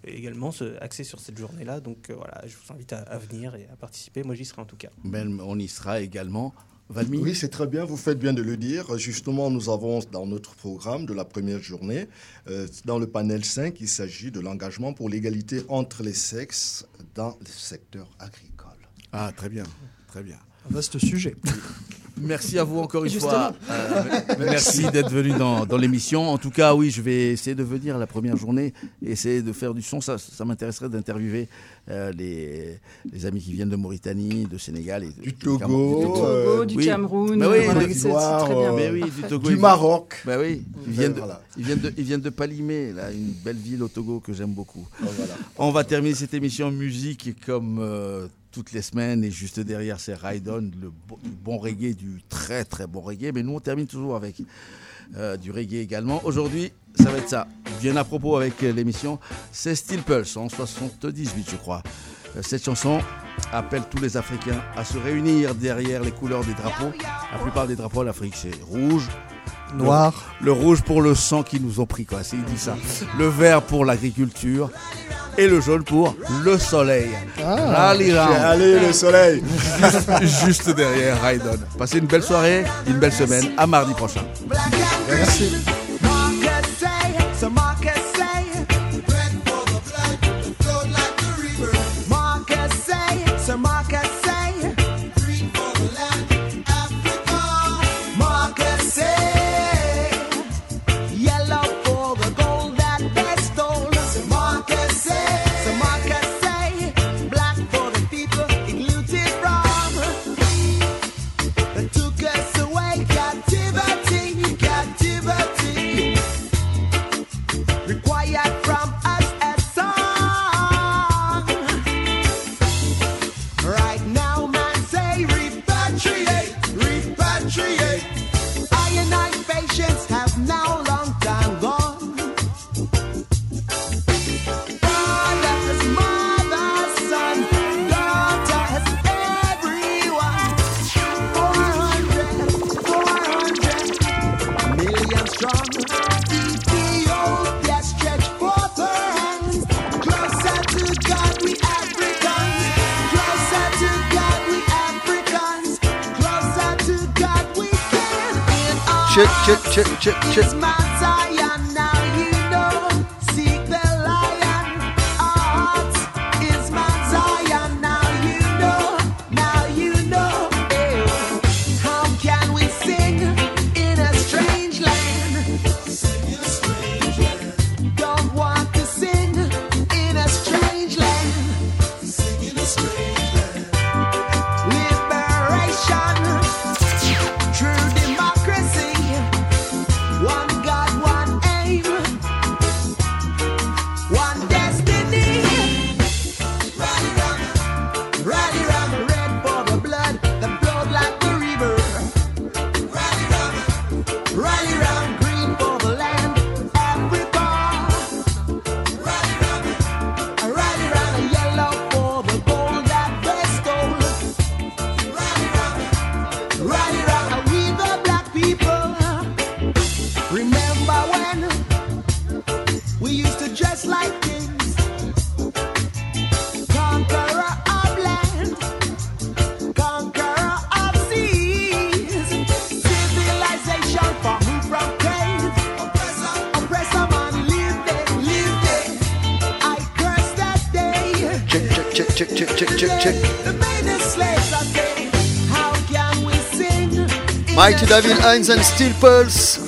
également ce- axée sur cette journée-là. Donc euh, voilà, je vous invite à, à venir et à participer. Moi, j'y serai en tout cas. Ben, on y sera également. Valmy Oui, c'est très bien, vous faites bien de le dire. Justement, nous avons dans notre programme de la première journée, euh, dans le panel 5, il s'agit de l'engagement pour l'égalité entre les sexes dans le secteur agricole. Ah, très bien, très bien. Un vaste sujet. [laughs] Merci à vous encore une Justement. fois. Euh, merci d'être venu dans, dans l'émission. En tout cas, oui, je vais essayer de venir la première journée, essayer de faire du son. Ça, ça m'intéresserait d'interviewer euh, les, les amis qui viennent de Mauritanie, de Sénégal, et du Togo, Togo, du Cameroun, Bah oui, voilà, de- c'est- c'est très bien. Mais oui, du Togo. Du ils- Maroc. Bah oui, ils viennent de, Voilà. ils viennent de, ils viennent de Palimé, là, une belle ville au Togo que j'aime beaucoup. Oh, voilà. On va terminer cette émission en musique comme euh, toutes les semaines et juste derrière c'est Raidon, le bon reggae, du très très bon reggae. Mais nous on termine toujours avec euh, du reggae également. Aujourd'hui ça va être ça, bien à propos avec euh, l'émission, c'est Steel Pulse en 78 je crois. Euh, Cette chanson appelle tous les Africains à se réunir derrière les couleurs des drapeaux. La plupart des drapeaux en Afrique c'est rouge, Noir. le, le rouge pour le sang qu'ils nous ont pris, quoi. Il dit ça. Le vert pour l'agriculture et le jaune pour le soleil. Ah, Rally round. j'ai allé le soleil. Juste, juste derrière Raidon. Passez une belle soirée, une belle semaine. À mardi prochain. Merci. chip, chip, chip, chip. David Hines and Steel Pulse.